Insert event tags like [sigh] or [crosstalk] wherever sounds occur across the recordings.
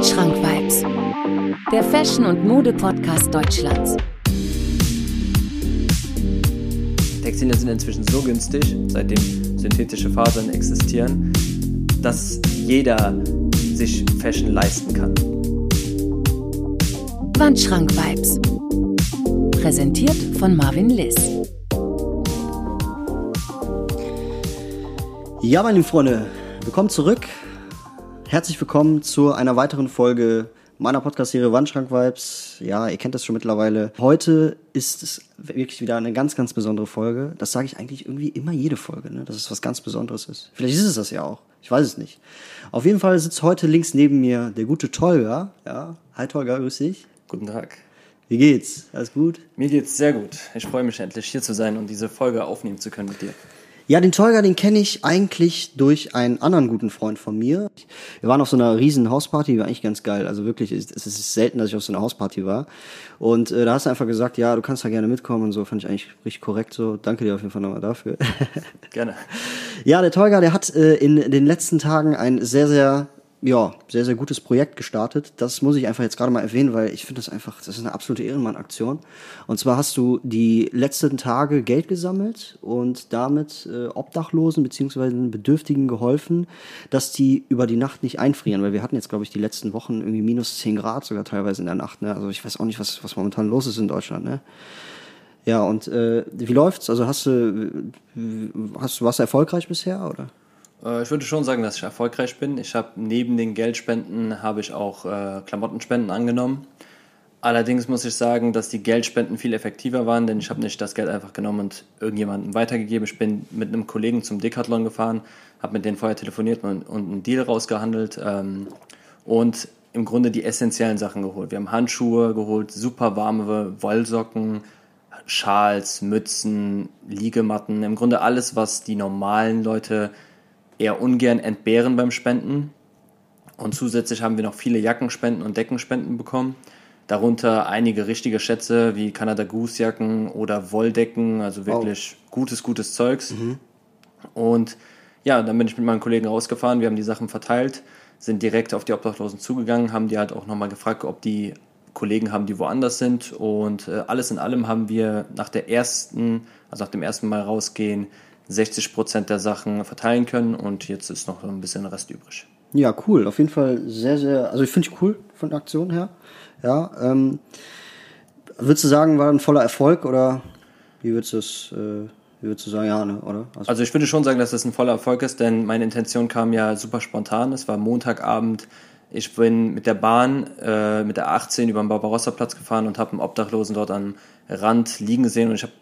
Wandschrank Vibes, der Fashion- und Mode-Podcast Deutschlands. Textilien sind inzwischen so günstig, seitdem synthetische Fasern existieren, dass jeder sich Fashion leisten kann. Wandschrank Vibes. Präsentiert von Marvin Liss. Ja, meine lieben Freunde, willkommen zurück. Herzlich willkommen zu einer weiteren Folge meiner Podcast-Serie Wandschrank Vibes. Ja, ihr kennt das schon mittlerweile. Heute ist es wirklich wieder eine ganz, ganz besondere Folge. Das sage ich eigentlich irgendwie immer jede Folge, ne? dass es was ganz Besonderes ist. Vielleicht ist es das ja auch. Ich weiß es nicht. Auf jeden Fall sitzt heute links neben mir der gute Tolga. Ja, hi Tolga, grüß dich. Guten Tag. Wie geht's? Alles gut? Mir geht's sehr gut. Ich freue mich endlich hier zu sein und diese Folge aufnehmen zu können mit dir. Ja, den Tolga, den kenne ich eigentlich durch einen anderen guten Freund von mir. Wir waren auf so einer riesen Hausparty, war eigentlich ganz geil. Also wirklich, es ist selten, dass ich auf so einer Hausparty war. Und äh, da hast du einfach gesagt, ja, du kannst da gerne mitkommen und so. Fand ich eigentlich richtig korrekt so. Danke dir auf jeden Fall nochmal dafür. Gerne. [laughs] Ja, der Tolga, der hat äh, in den letzten Tagen ein sehr, sehr ja, sehr, sehr gutes Projekt gestartet. Das muss ich einfach jetzt gerade mal erwähnen, weil ich finde das einfach, das ist eine absolute Ehrenmann-Aktion. Und zwar hast du die letzten Tage Geld gesammelt und damit äh, Obdachlosen beziehungsweise Bedürftigen geholfen, dass die über die Nacht nicht einfrieren. Weil wir hatten jetzt, glaube ich, die letzten Wochen irgendwie minus 10 Grad sogar teilweise in der Nacht. Ne? Also ich weiß auch nicht, was, was momentan los ist in Deutschland. Ne? Ja, und äh, wie läuft's? Also hast du, hast, warst du erfolgreich bisher, oder? Äh, ich würde schon sagen, dass ich erfolgreich bin. Ich habe neben den Geldspenden habe ich auch äh, Klamottenspenden angenommen. Allerdings muss ich sagen, dass die Geldspenden viel effektiver waren, denn ich habe nicht das Geld einfach genommen und irgendjemandem weitergegeben. Ich bin mit einem Kollegen zum Decathlon gefahren, habe mit denen vorher telefoniert und, und einen Deal rausgehandelt ähm, und im Grunde die essentiellen Sachen geholt. Wir haben Handschuhe geholt, super warme Wollsocken, Schals, Mützen, Liegematten, im Grunde alles, was die normalen Leute eher ungern entbehren beim Spenden. Und zusätzlich haben wir noch viele Jackenspenden und Deckenspenden bekommen. Darunter einige richtige Schätze wie Canada Goose Jacken oder Wolldecken, also wirklich wow. gutes, gutes Zeugs. Mhm. Und ja, dann bin ich mit meinen Kollegen rausgefahren, wir haben die Sachen verteilt, sind direkt auf die Obdachlosen zugegangen, haben die halt auch nochmal gefragt, ob die Kollegen haben, die woanders sind. Und äh, alles in allem haben wir nach der ersten, also nach dem ersten Mal rausgehen, 60 Prozent der Sachen verteilen können und jetzt ist noch ein bisschen Rest übrig. Ja, cool. Auf jeden Fall sehr, sehr, also ich finde ich cool von der Aktion her. Ja, ähm, würdest du sagen, war ein voller Erfolg oder wie würdest du es, äh, wie würdest du sagen, ja, ne, oder? Also, also ich würde schon sagen, dass das ein voller Erfolg ist, denn meine Intention kam ja super spontan. Es war Montagabend. Ich bin mit der Bahn, äh, mit der 18 über den Barbarossa-Platz gefahren und habe einen Obdachlosen dort am Rand liegen sehen und ich habe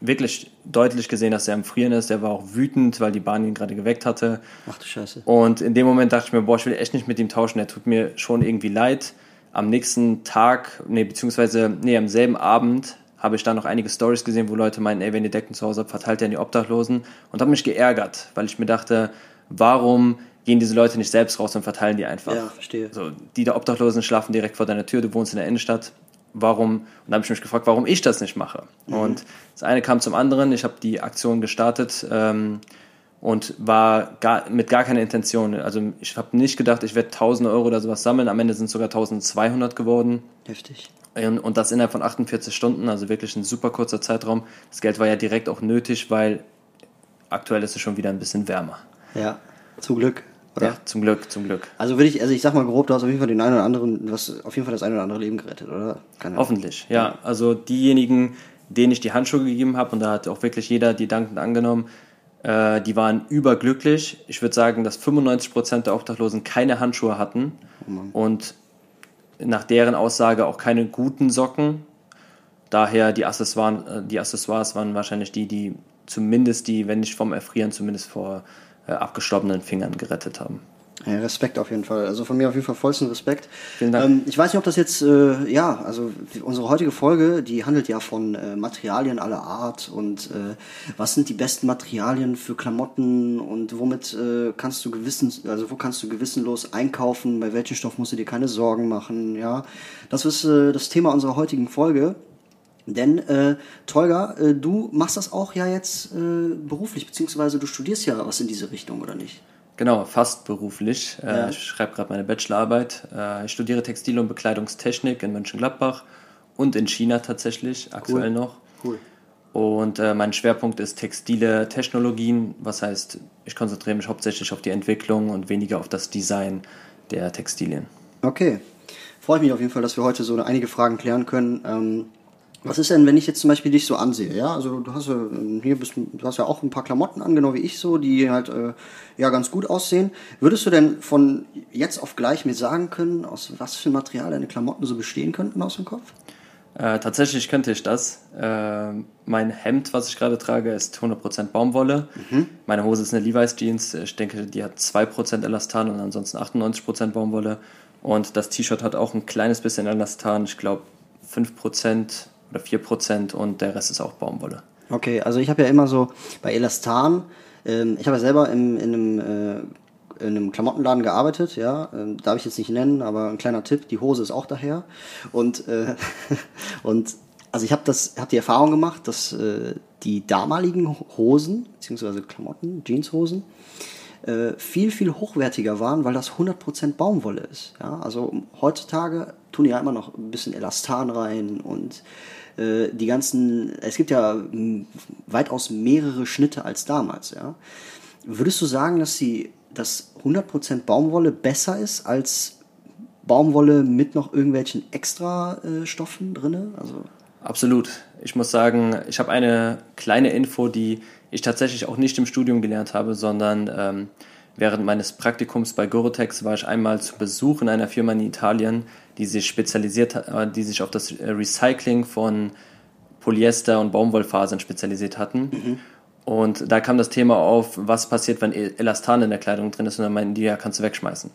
wirklich deutlich gesehen, dass er am Frieren ist. Er war auch wütend, weil die Bahn ihn gerade geweckt hatte. Ach du Scheiße. Und in dem Moment dachte ich mir, boah, ich will echt nicht mit ihm tauschen. Er tut mir schon irgendwie leid. Am nächsten Tag, nee, beziehungsweise, nee, am selben Abend habe ich dann noch einige Stories gesehen, wo Leute meinen, ey, wenn ihr Decken zu Hause habt, verteilt ihr an die Obdachlosen. Und habe mich geärgert, weil ich mir dachte, warum gehen diese Leute nicht selbst raus und verteilen die einfach? Ja, verstehe. So, die der Obdachlosen schlafen direkt vor deiner Tür, du wohnst in der Innenstadt warum, und da habe ich mich gefragt, warum ich das nicht mache. Mhm. Und das eine kam zum anderen, ich habe die Aktion gestartet ähm, und war gar, mit gar keiner Intention. Also ich habe nicht gedacht, ich werde 1000 Euro oder sowas sammeln, am Ende sind es sogar 1200 geworden. Heftig. Und, und das innerhalb von 48 Stunden, also wirklich ein super kurzer Zeitraum. Das Geld war ja direkt auch nötig, weil aktuell ist es schon wieder ein bisschen wärmer. Ja, zum Glück. Oder? Ja, zum Glück, zum Glück. Also würde ich, also ich sag mal grob, du hast auf jeden Fall den einen oder anderen, du hast auf jeden Fall das eine oder andere Leben gerettet, oder? Keine Hoffentlich, ja. Also diejenigen, denen ich die Handschuhe gegeben habe, und da hat auch wirklich jeder die dankend angenommen, äh, die waren überglücklich. Ich würde sagen, dass 95% der Obdachlosen keine Handschuhe hatten oh und nach deren Aussage auch keine guten Socken. Daher die Accessoires, äh, die Accessoires waren wahrscheinlich die, die zumindest die, wenn nicht vom Erfrieren, zumindest vor abgestorbenen Fingern gerettet haben. Ja, Respekt auf jeden Fall. Also von mir auf jeden Fall vollsten Respekt. Vielen Dank. Ähm, ich weiß nicht, ob das jetzt, äh, ja, also unsere heutige Folge, die handelt ja von äh, Materialien aller Art und äh, was sind die besten Materialien für Klamotten und womit äh, kannst du gewissen, also wo kannst du gewissenlos einkaufen, bei welchem Stoff musst du dir keine Sorgen machen, ja. Das ist äh, das Thema unserer heutigen Folge. Denn, äh, Tolga, äh, du machst das auch ja jetzt äh, beruflich, beziehungsweise du studierst ja was in diese Richtung, oder nicht? Genau, fast beruflich. Äh, Ja. Ich schreibe gerade meine Bachelorarbeit. Äh, Ich studiere Textil- und Bekleidungstechnik in Mönchengladbach und in China tatsächlich, aktuell noch. Cool. Und äh, mein Schwerpunkt ist textile Technologien, was heißt, ich konzentriere mich hauptsächlich auf die Entwicklung und weniger auf das Design der Textilien. Okay. Freut mich auf jeden Fall, dass wir heute so einige Fragen klären können. Ähm, was ist denn, wenn ich jetzt zum Beispiel dich so ansehe? Ja, also du hast ja hier bist, du hast ja auch ein paar Klamotten an, genau wie ich so, die halt äh, ja ganz gut aussehen. Würdest du denn von jetzt auf gleich mir sagen können, aus was für Material deine Klamotten so bestehen könnten aus dem Kopf? Äh, tatsächlich könnte ich das. Äh, mein Hemd, was ich gerade trage, ist 100% Baumwolle. Meine Hose ist eine Levi's Jeans. Ich denke, die hat 2% Elastan und ansonsten 98% Baumwolle. Und das T-Shirt hat auch ein kleines bisschen Elastan. Ich glaube 5% oder 4% und der Rest ist auch Baumwolle. Okay, also ich habe ja immer so bei Elastan, ähm, ich habe ja selber in, in, einem, äh, in einem Klamottenladen gearbeitet, ja, ähm, darf ich jetzt nicht nennen, aber ein kleiner Tipp, die Hose ist auch daher. Und, äh, [laughs] und also ich habe das, habe die Erfahrung gemacht, dass äh, die damaligen Hosen, beziehungsweise Klamotten, Jeanshosen, äh, viel, viel hochwertiger waren, weil das 100% Baumwolle ist. Ja? Also heutzutage tun die ja immer noch ein bisschen Elastan rein und äh, die ganzen, es gibt ja weitaus mehrere Schnitte als damals. Ja? Würdest du sagen, dass die, dass 100% Baumwolle besser ist als Baumwolle mit noch irgendwelchen extra äh, drinne? Also Absolut. Ich muss sagen, ich habe eine kleine Info, die ich tatsächlich auch nicht im Studium gelernt habe, sondern ähm, während meines Praktikums bei Gorotex war ich einmal zu Besuch in einer Firma in Italien, die sich spezialisiert äh, die sich auf das äh, Recycling von Polyester und Baumwollfasern spezialisiert hatten. Und da kam das Thema auf, was passiert, wenn E- Elastan in der Kleidung drin ist und dann meinten die, ja, kannst du wegschmeißen.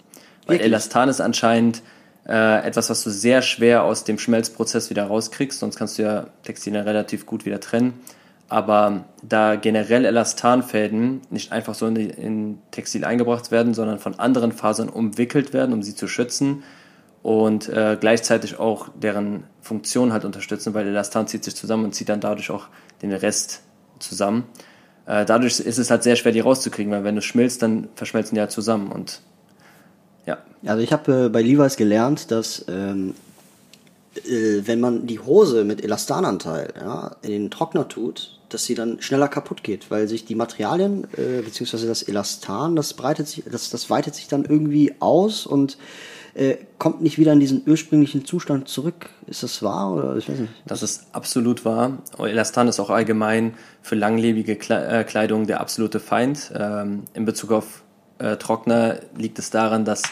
Weil Wirklich? Elastan ist anscheinend äh, etwas, was du sehr schwer aus dem Schmelzprozess wieder rauskriegst, sonst kannst du ja Textilien relativ gut wieder trennen. Aber da generell Elastanfäden nicht einfach so in, die, in Textil eingebracht werden, sondern von anderen Fasern umwickelt werden, um sie zu schützen und äh, gleichzeitig auch deren Funktion halt unterstützen, weil Elastan zieht sich zusammen und zieht dann dadurch auch den Rest zusammen. Äh, dadurch ist es halt sehr schwer, die rauszukriegen, weil wenn du schmilzt, dann verschmelzen die halt zusammen und ja, Also ich habe äh, bei Levi's gelernt, dass ähm, äh, wenn man die Hose mit Elastananteil ja, in den Trockner tut, dass sie dann schneller kaputt geht, weil sich die Materialien äh, beziehungsweise das Elastan, das breitet sich, das, das weitet sich dann irgendwie aus und äh, kommt nicht wieder in diesen ursprünglichen Zustand zurück. Ist das wahr oder ich weiß nicht? Das ist absolut wahr. Elastan ist auch allgemein für langlebige äh, Kleidung der absolute Feind. Ähm, in Bezug auf äh, Trockner liegt es daran, dass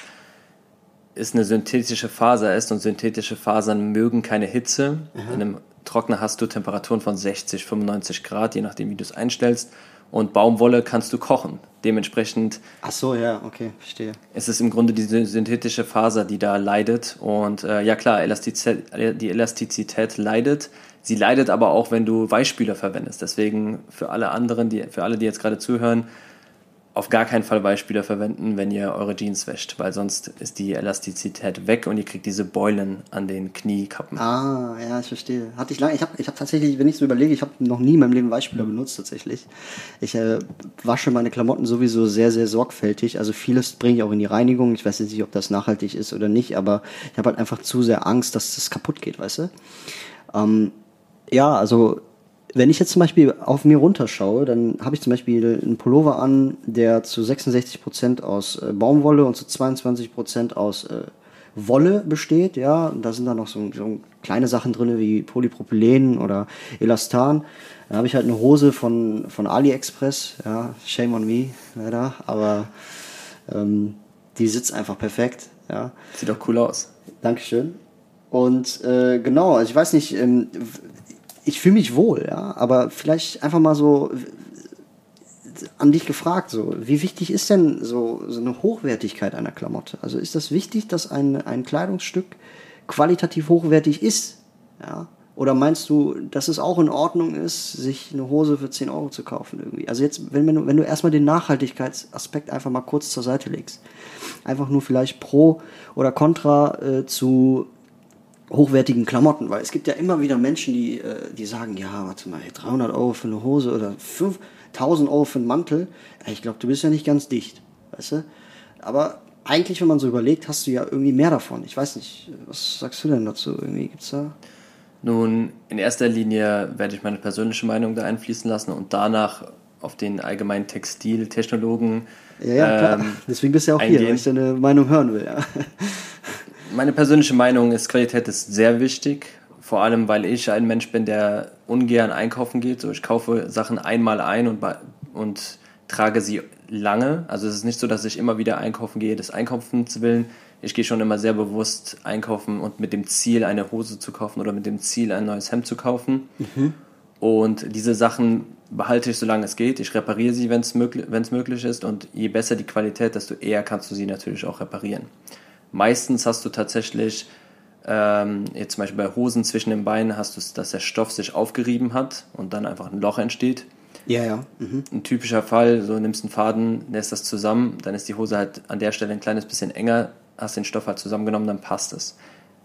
es eine synthetische Faser ist und synthetische Fasern mögen keine Hitze. In einem Trockner hast du Temperaturen von 60, 95 Grad, je nachdem, wie du es einstellst. Und Baumwolle kannst du kochen. Dementsprechend Ach so, ja, okay, verstehe. es ist im Grunde diese synthetische Faser, die da leidet. Und äh, ja klar, Elastizität, die Elastizität leidet. Sie leidet aber auch, wenn du Weichspüler verwendest. Deswegen für alle anderen, die, für alle, die jetzt gerade zuhören, auf gar keinen Fall Weichspüler verwenden, wenn ihr eure Jeans wäscht, weil sonst ist die Elastizität weg und ihr kriegt diese Beulen an den Kniekappen. Ah, ja, ich verstehe. Hatte ich lange, ich habe ich hab tatsächlich, wenn ich so überlege, ich habe noch nie in meinem Leben Weichspüler benutzt tatsächlich. Ich äh, wasche meine Klamotten sowieso sehr, sehr sorgfältig. Also vieles bringe ich auch in die Reinigung. Ich weiß jetzt nicht, ob das nachhaltig ist oder nicht, aber ich habe halt einfach zu sehr Angst, dass das kaputt geht, weißt du? Ähm, ja, also wenn ich jetzt zum Beispiel auf mir runterschaue, dann habe ich zum Beispiel einen Pullover an, der zu 66% aus äh, Baumwolle und zu 22% aus äh, Wolle besteht, ja, und da sind dann noch so, so kleine Sachen drin wie Polypropylen oder Elastan. Dann habe ich halt eine Hose von, von AliExpress, ja, shame on me, leider, aber ähm, die sitzt einfach perfekt, ja. Sieht doch cool aus. Dankeschön. Und äh, genau, also ich weiß nicht, ähm, ich fühle mich wohl, ja, aber vielleicht einfach mal so an dich gefragt, so, wie wichtig ist denn so, so eine Hochwertigkeit einer Klamotte? Also ist das wichtig, dass ein, ein Kleidungsstück qualitativ hochwertig ist? Ja? Oder meinst du, dass es auch in Ordnung ist, sich eine Hose für 10 Euro zu kaufen irgendwie? Also jetzt, wenn, wenn, du, wenn du erstmal den Nachhaltigkeitsaspekt einfach mal kurz zur Seite legst, einfach nur vielleicht pro oder contra äh, zu hochwertigen Klamotten, weil es gibt ja immer wieder Menschen, die, äh, die sagen, ja, warte mal, ey, 300 Euro für eine Hose oder 5000 Euro für einen Mantel, ich glaube, du bist ja nicht ganz dicht. weißt du? Aber eigentlich, wenn man so überlegt, hast du ja irgendwie mehr davon. Ich weiß nicht, was sagst du denn dazu? Irgendwie gibt's da. Nun, in erster Linie werde ich meine persönliche Meinung da einfließen lassen und danach auf den allgemeinen Textiltechnologen. Ja, ja, klar. ähm, Deswegen bist du ja auch hier, eingehen. weil ich deine Meinung hören will. Ja. Meine persönliche Meinung ist, Qualität ist sehr wichtig. Vor allem, weil ich ein Mensch bin, der ungern einkaufen geht. So, ich kaufe Sachen einmal ein und, und trage sie lange. Also es ist nicht so, dass ich immer wieder einkaufen gehe, des Einkaufens willen. Ich gehe schon immer sehr bewusst einkaufen und mit dem Ziel, eine Hose zu kaufen oder mit dem Ziel, ein neues Hemd zu kaufen. Und diese Sachen behalte ich, solange es geht. Ich repariere sie, wenn es möglich, möglich ist. Und je besser die Qualität, desto eher kannst du sie natürlich auch reparieren. Meistens hast du tatsächlich, ähm, jetzt zum Beispiel bei Hosen zwischen den Beinen, hast du es, dass der Stoff sich aufgerieben hat und dann einfach ein Loch entsteht. Ja, ja. Mhm. Ein typischer Fall, so nimmst einen Faden, lässt das zusammen, dann ist die Hose halt an der Stelle ein kleines bisschen enger, hast den Stoff halt zusammengenommen, dann passt es.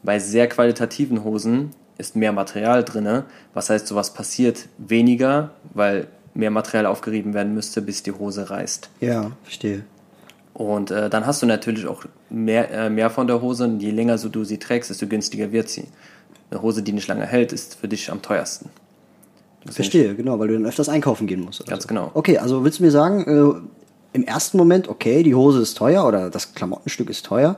Bei sehr qualitativen Hosen ist mehr Material drinne, was heißt, sowas passiert weniger, weil mehr Material aufgerieben werden müsste, bis die Hose reißt. Ja, verstehe. Und äh, dann hast du natürlich auch mehr, äh, mehr von der Hose. Und je länger so du sie trägst, desto günstiger wird sie. Eine Hose, die nicht lange hält, ist für dich am teuersten. Verstehe, genau, weil du dann öfters einkaufen gehen musst. Ganz so. genau. Okay, also willst du mir sagen, äh, im ersten Moment, okay, die Hose ist teuer oder das Klamottenstück ist teuer,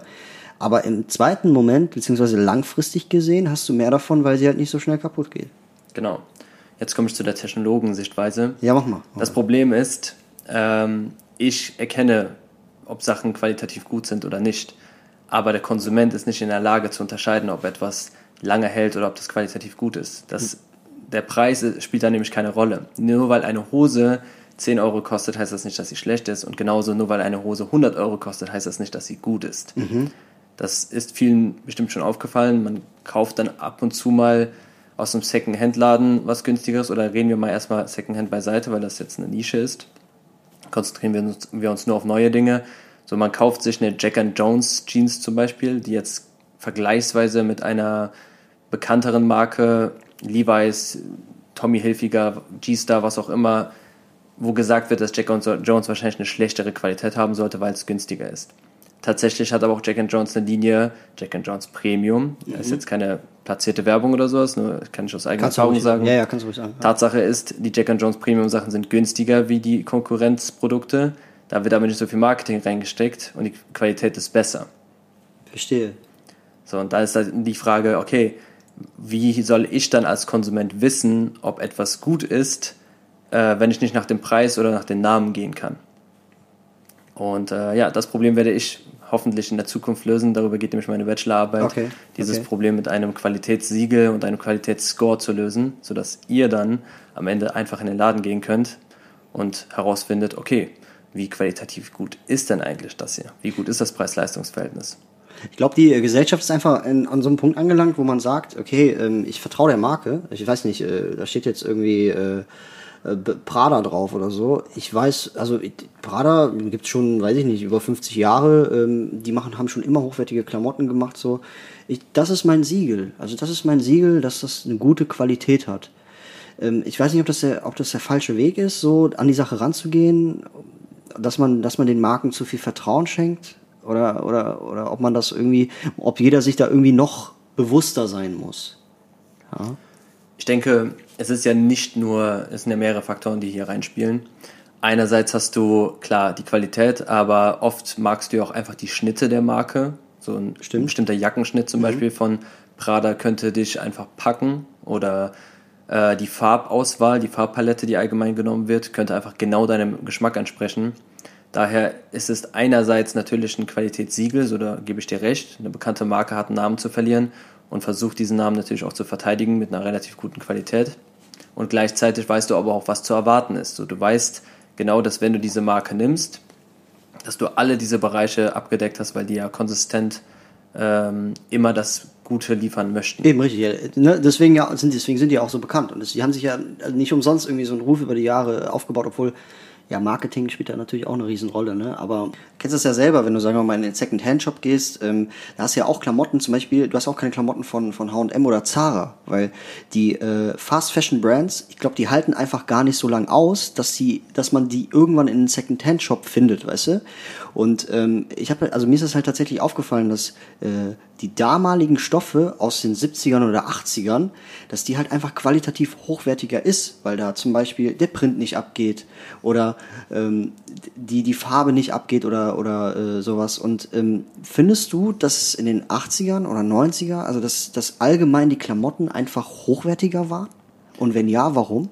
aber im zweiten Moment, beziehungsweise langfristig gesehen, hast du mehr davon, weil sie halt nicht so schnell kaputt geht. Genau. Jetzt komme ich zu der Technologensichtweise. Ja, mach mal. Das Problem ist, ähm, ich erkenne, ob Sachen qualitativ gut sind oder nicht. Aber der Konsument ist nicht in der Lage zu unterscheiden, ob etwas lange hält oder ob das qualitativ gut ist. Das, der Preis spielt da nämlich keine Rolle. Nur weil eine Hose 10 Euro kostet, heißt das nicht, dass sie schlecht ist. Und genauso nur weil eine Hose 100 Euro kostet, heißt das nicht, dass sie gut ist. Das ist vielen bestimmt schon aufgefallen. Man kauft dann ab und zu mal aus einem Second-Hand-Laden was günstigeres oder reden wir mal erstmal Second-Hand beiseite, weil das jetzt eine Nische ist. Konzentrieren wir uns, wir uns nur auf neue Dinge. So, man kauft sich eine Jack and Jones Jeans zum Beispiel, die jetzt vergleichsweise mit einer bekannteren Marke, Levi's, Tommy Hilfiger, G-Star, was auch immer, wo gesagt wird, dass Jack and Jones wahrscheinlich eine schlechtere Qualität haben sollte, weil es günstiger ist. Tatsächlich hat aber auch Jack and Jones eine Linie, Jack and Jones Premium. Das ist jetzt keine platzierte Werbung oder sowas, nur kann ich aus eigener Kannst Erfahrung ruhig sagen. Ja, ja, kannst du ruhig sagen. Tatsache ist, die Jack and Jones Premium Sachen sind günstiger wie die Konkurrenzprodukte. Da wird aber nicht so viel Marketing reingesteckt und die Qualität ist besser. Verstehe. So, und da ist halt die Frage, okay, wie soll ich dann als Konsument wissen, ob etwas gut ist, äh, wenn ich nicht nach dem Preis oder nach den Namen gehen kann? Und äh, ja, das Problem werde ich hoffentlich in der Zukunft lösen. Darüber geht nämlich meine Bachelorarbeit. Okay, Dieses okay. Problem mit einem Qualitätssiegel und einem Qualitätsscore zu lösen, sodass ihr dann am Ende einfach in den Laden gehen könnt und herausfindet, okay, wie qualitativ gut ist denn eigentlich das hier? Wie gut ist das Preis-Leistungs-Verhältnis? Ich glaube, die äh, Gesellschaft ist einfach in, an so einem Punkt angelangt, wo man sagt, okay, ähm, ich vertraue der Marke. Ich weiß nicht, äh, da steht jetzt irgendwie äh, Prada drauf oder so. Ich weiß, also Prada gibt's schon, weiß ich nicht, über 50 Jahre. Ähm, die machen, haben schon immer hochwertige Klamotten gemacht. So, ich, das ist mein Siegel. Also das ist mein Siegel, dass das eine gute Qualität hat. Ähm, ich weiß nicht, ob das der, ob das der falsche Weg ist, so an die Sache ranzugehen, dass man, dass man den Marken zu viel Vertrauen schenkt oder, oder, oder ob man das irgendwie, ob jeder sich da irgendwie noch bewusster sein muss. Ja. Ich denke, es ist ja nicht nur, es sind ja mehrere Faktoren, die hier reinspielen. Einerseits hast du, klar, die Qualität, aber oft magst du ja auch einfach die Schnitte der Marke. So ein Stimmt. bestimmter Jackenschnitt zum Beispiel von Prada könnte dich einfach packen oder äh, die Farbauswahl, die Farbpalette, die allgemein genommen wird, könnte einfach genau deinem Geschmack entsprechen. Daher ist es einerseits natürlich ein Qualitätssiegel, so da gebe ich dir recht. Eine bekannte Marke hat einen Namen zu verlieren und versucht diesen Namen natürlich auch zu verteidigen mit einer relativ guten Qualität. Und gleichzeitig weißt du aber auch, was zu erwarten ist. So, du weißt genau, dass wenn du diese Marke nimmst, dass du alle diese Bereiche abgedeckt hast, weil die ja konsistent ähm, immer das Gute liefern möchten. Eben richtig. Ja. Ne? Deswegen, ja, sind, deswegen sind die auch so bekannt. Und das, die haben sich ja nicht umsonst irgendwie so einen Ruf über die Jahre aufgebaut, obwohl ja, Marketing spielt da natürlich auch eine Riesenrolle, ne? Aber kennst das ja selber, wenn du, sagen wir mal, in den Second-Hand-Shop gehst, ähm, da hast du ja auch Klamotten, zum Beispiel, du hast auch keine Klamotten von, von H&M oder Zara, weil die äh, Fast-Fashion-Brands, ich glaube, die halten einfach gar nicht so lang aus, dass sie, dass man die irgendwann in den Second-Hand-Shop findet, weißt du? Und ähm, ich habe, also mir ist es halt tatsächlich aufgefallen, dass äh, die damaligen Stoffe aus den 70ern oder 80ern, dass die halt einfach qualitativ hochwertiger ist, weil da zum Beispiel der Print nicht abgeht oder ähm, die, die Farbe nicht abgeht oder, oder äh, sowas. Und ähm, findest du, dass in den 80ern oder 90er, also dass, dass allgemein die Klamotten einfach hochwertiger waren? Und wenn ja, warum?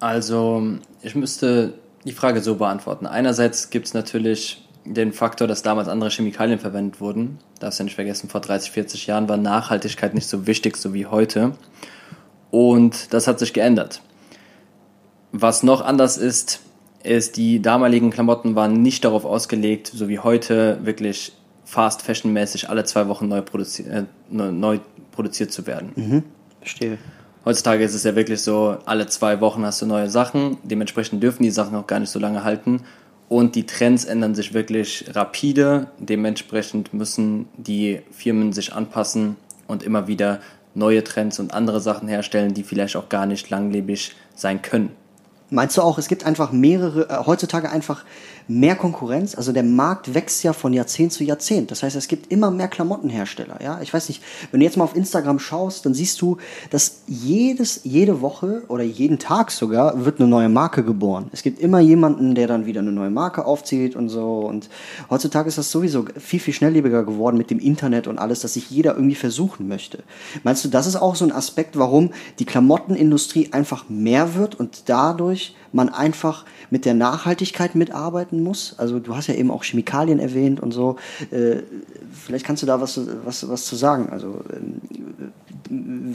Also, ich müsste die Frage so beantworten. Einerseits gibt es natürlich den Faktor, dass damals andere Chemikalien verwendet wurden. Darfst ja nicht vergessen, vor 30, 40 Jahren war Nachhaltigkeit nicht so wichtig, so wie heute. Und das hat sich geändert. Was noch anders ist, ist, die damaligen Klamotten waren nicht darauf ausgelegt, so wie heute, wirklich fast fashionmäßig alle zwei Wochen neu, produzi äh, neu produziert zu werden. Mhm, verstehe. Heutzutage ist es ja wirklich so, alle zwei Wochen hast du neue Sachen. Dementsprechend dürfen die Sachen auch gar nicht so lange halten. Und die Trends ändern sich wirklich rapide. Dementsprechend müssen die Firmen sich anpassen und immer wieder neue Trends und andere Sachen herstellen, die vielleicht auch gar nicht langlebig sein können. Meinst du auch, es gibt einfach mehrere, äh, heutzutage einfach mehr Konkurrenz? Also der Markt wächst ja von Jahrzehnt zu Jahrzehnt. Das heißt, es gibt immer mehr Klamottenhersteller. Ja, ich weiß nicht, wenn du jetzt mal auf Instagram schaust, dann siehst du, dass jedes, jede Woche oder jeden Tag sogar wird eine neue Marke geboren. Es gibt immer jemanden, der dann wieder eine neue Marke aufzieht und so. Und heutzutage ist das sowieso viel, viel schnelllebiger geworden mit dem Internet und alles, dass sich jeder irgendwie versuchen möchte. Meinst du, das ist auch so ein Aspekt, warum die Klamottenindustrie einfach mehr wird und dadurch man einfach mit der Nachhaltigkeit mitarbeiten muss. Also du hast ja eben auch Chemikalien erwähnt und so. Äh, vielleicht kannst du da was, was, was zu sagen. Also ähm,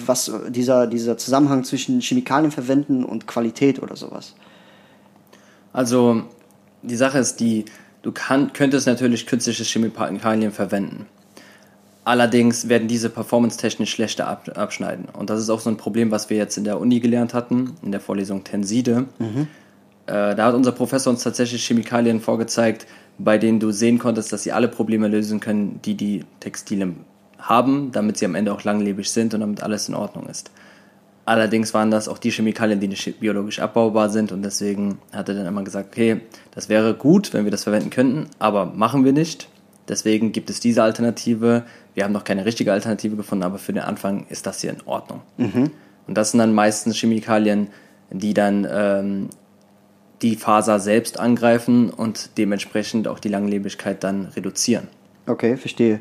was dieser, dieser Zusammenhang zwischen Chemikalien verwenden und Qualität oder sowas. Also die Sache ist die, du kann, könntest natürlich künstliche Chemikalien verwenden. Allerdings werden diese performance-technisch schlechter ab, abschneiden. Und das ist auch so ein Problem, was wir jetzt in der Uni gelernt hatten, in der Vorlesung Tenside. Mhm. Äh, da hat unser Professor uns tatsächlich Chemikalien vorgezeigt, bei denen du sehen konntest, dass sie alle Probleme lösen können, die die Textile haben, damit sie am Ende auch langlebig sind und damit alles in Ordnung ist. Allerdings waren das auch die Chemikalien, die nicht biologisch abbaubar sind und deswegen hat er dann immer gesagt, okay, das wäre gut, wenn wir das verwenden könnten, aber machen wir nicht. Deswegen gibt es diese Alternative. Wir haben noch keine richtige Alternative gefunden, aber für den Anfang ist das hier in Ordnung. Mhm. Und das sind dann meistens Chemikalien, die dann ähm, die Faser selbst angreifen und dementsprechend auch die Langlebigkeit dann reduzieren. Okay, verstehe.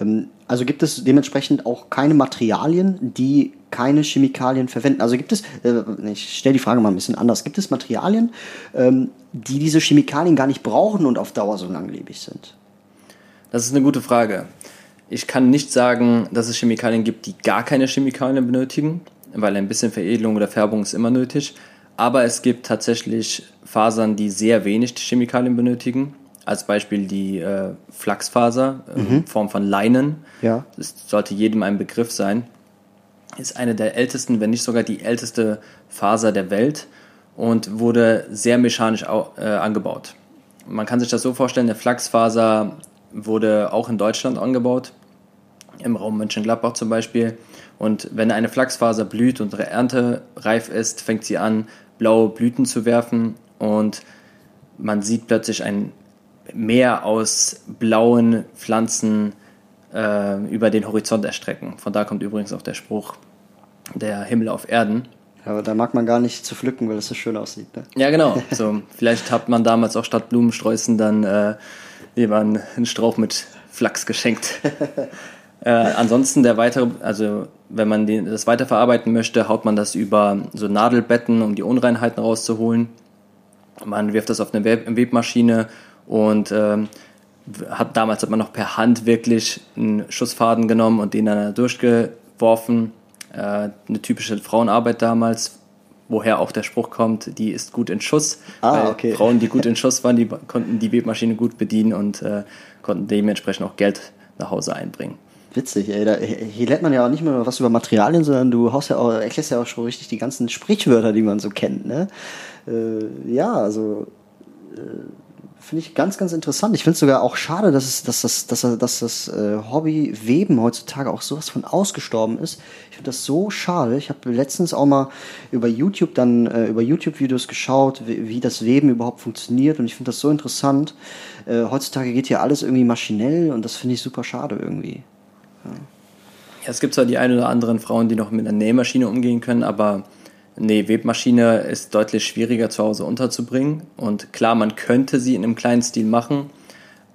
Ähm, also gibt es dementsprechend auch keine Materialien, die keine Chemikalien verwenden. Also gibt es, äh, ich stelle die Frage mal ein bisschen anders, gibt es Materialien, ähm, die diese Chemikalien gar nicht brauchen und auf Dauer so langlebig sind? Das ist eine gute Frage. Ich kann nicht sagen, dass es Chemikalien gibt, die gar keine Chemikalien benötigen, weil ein bisschen Veredelung oder Färbung ist immer nötig. Aber es gibt tatsächlich Fasern, die sehr wenig Chemikalien benötigen. Als Beispiel die äh, Flachsfaser äh, mhm. in Form von Leinen. Ja. Das sollte jedem ein Begriff sein. Ist eine der ältesten, wenn nicht sogar die älteste Faser der Welt und wurde sehr mechanisch äh, angebaut. Man kann sich das so vorstellen, eine Flachsfaser wurde auch in Deutschland angebaut, im Raum Mönchengladbach zum Beispiel. Und wenn eine Flachsfaser blüht und erntereif ist, fängt sie an, blaue Blüten zu werfen und man sieht plötzlich ein Meer aus blauen Pflanzen äh, über den Horizont erstrecken. Von da kommt übrigens auch der Spruch, der Himmel auf Erden. Aber da mag man gar nicht zu pflücken, weil es so schön aussieht. Ne? Ja, genau. [laughs] So, vielleicht hat man damals auch statt Blumensträußen dann äh, jemand einen Strauch mit Flachs geschenkt. [laughs] äh, ansonsten der weitere, also wenn man den, das weiterverarbeiten möchte, haut man das über so Nadelbetten, um die Unreinheiten rauszuholen. Man wirft das auf eine Web Webmaschine und ähm, hat damals hat man noch per Hand wirklich einen Schussfaden genommen und den dann durchgeworfen. Äh, eine typische Frauenarbeit damals, woher auch der Spruch kommt, die ist gut in Schuss. Ah, okay. Frauen, die gut [laughs] in Schuss waren, die konnten die Webmaschine gut bedienen und äh, konnten dementsprechend auch Geld nach Hause einbringen. Witzig, ey. Da, hier lernt man ja auch nicht mehr was über Materialien, sondern du haust ja auch, erklärst ja auch schon richtig die ganzen Sprichwörter, die man so kennt, ne? Äh, ja, also äh, Finde ich ganz, ganz interessant. Ich finde es sogar auch schade, dass, es, dass das, dass, dass das äh, Hobby Weben heutzutage auch sowas von ausgestorben ist. Ich finde das so schade. Ich habe letztens auch mal über YouTube dann äh, über YouTube-Videos geschaut, wie, wie, das Weben überhaupt funktioniert. Und ich finde das so interessant. Äh, heutzutage geht hier alles irgendwie maschinell und das finde ich super schade irgendwie. Ja. es gibt zwar die ein oder anderen Frauen, die noch mit einer Nähmaschine umgehen können, aber Nee, Webmaschine ist deutlich schwieriger zu Hause unterzubringen. Und klar, man könnte sie in einem kleinen Stil machen,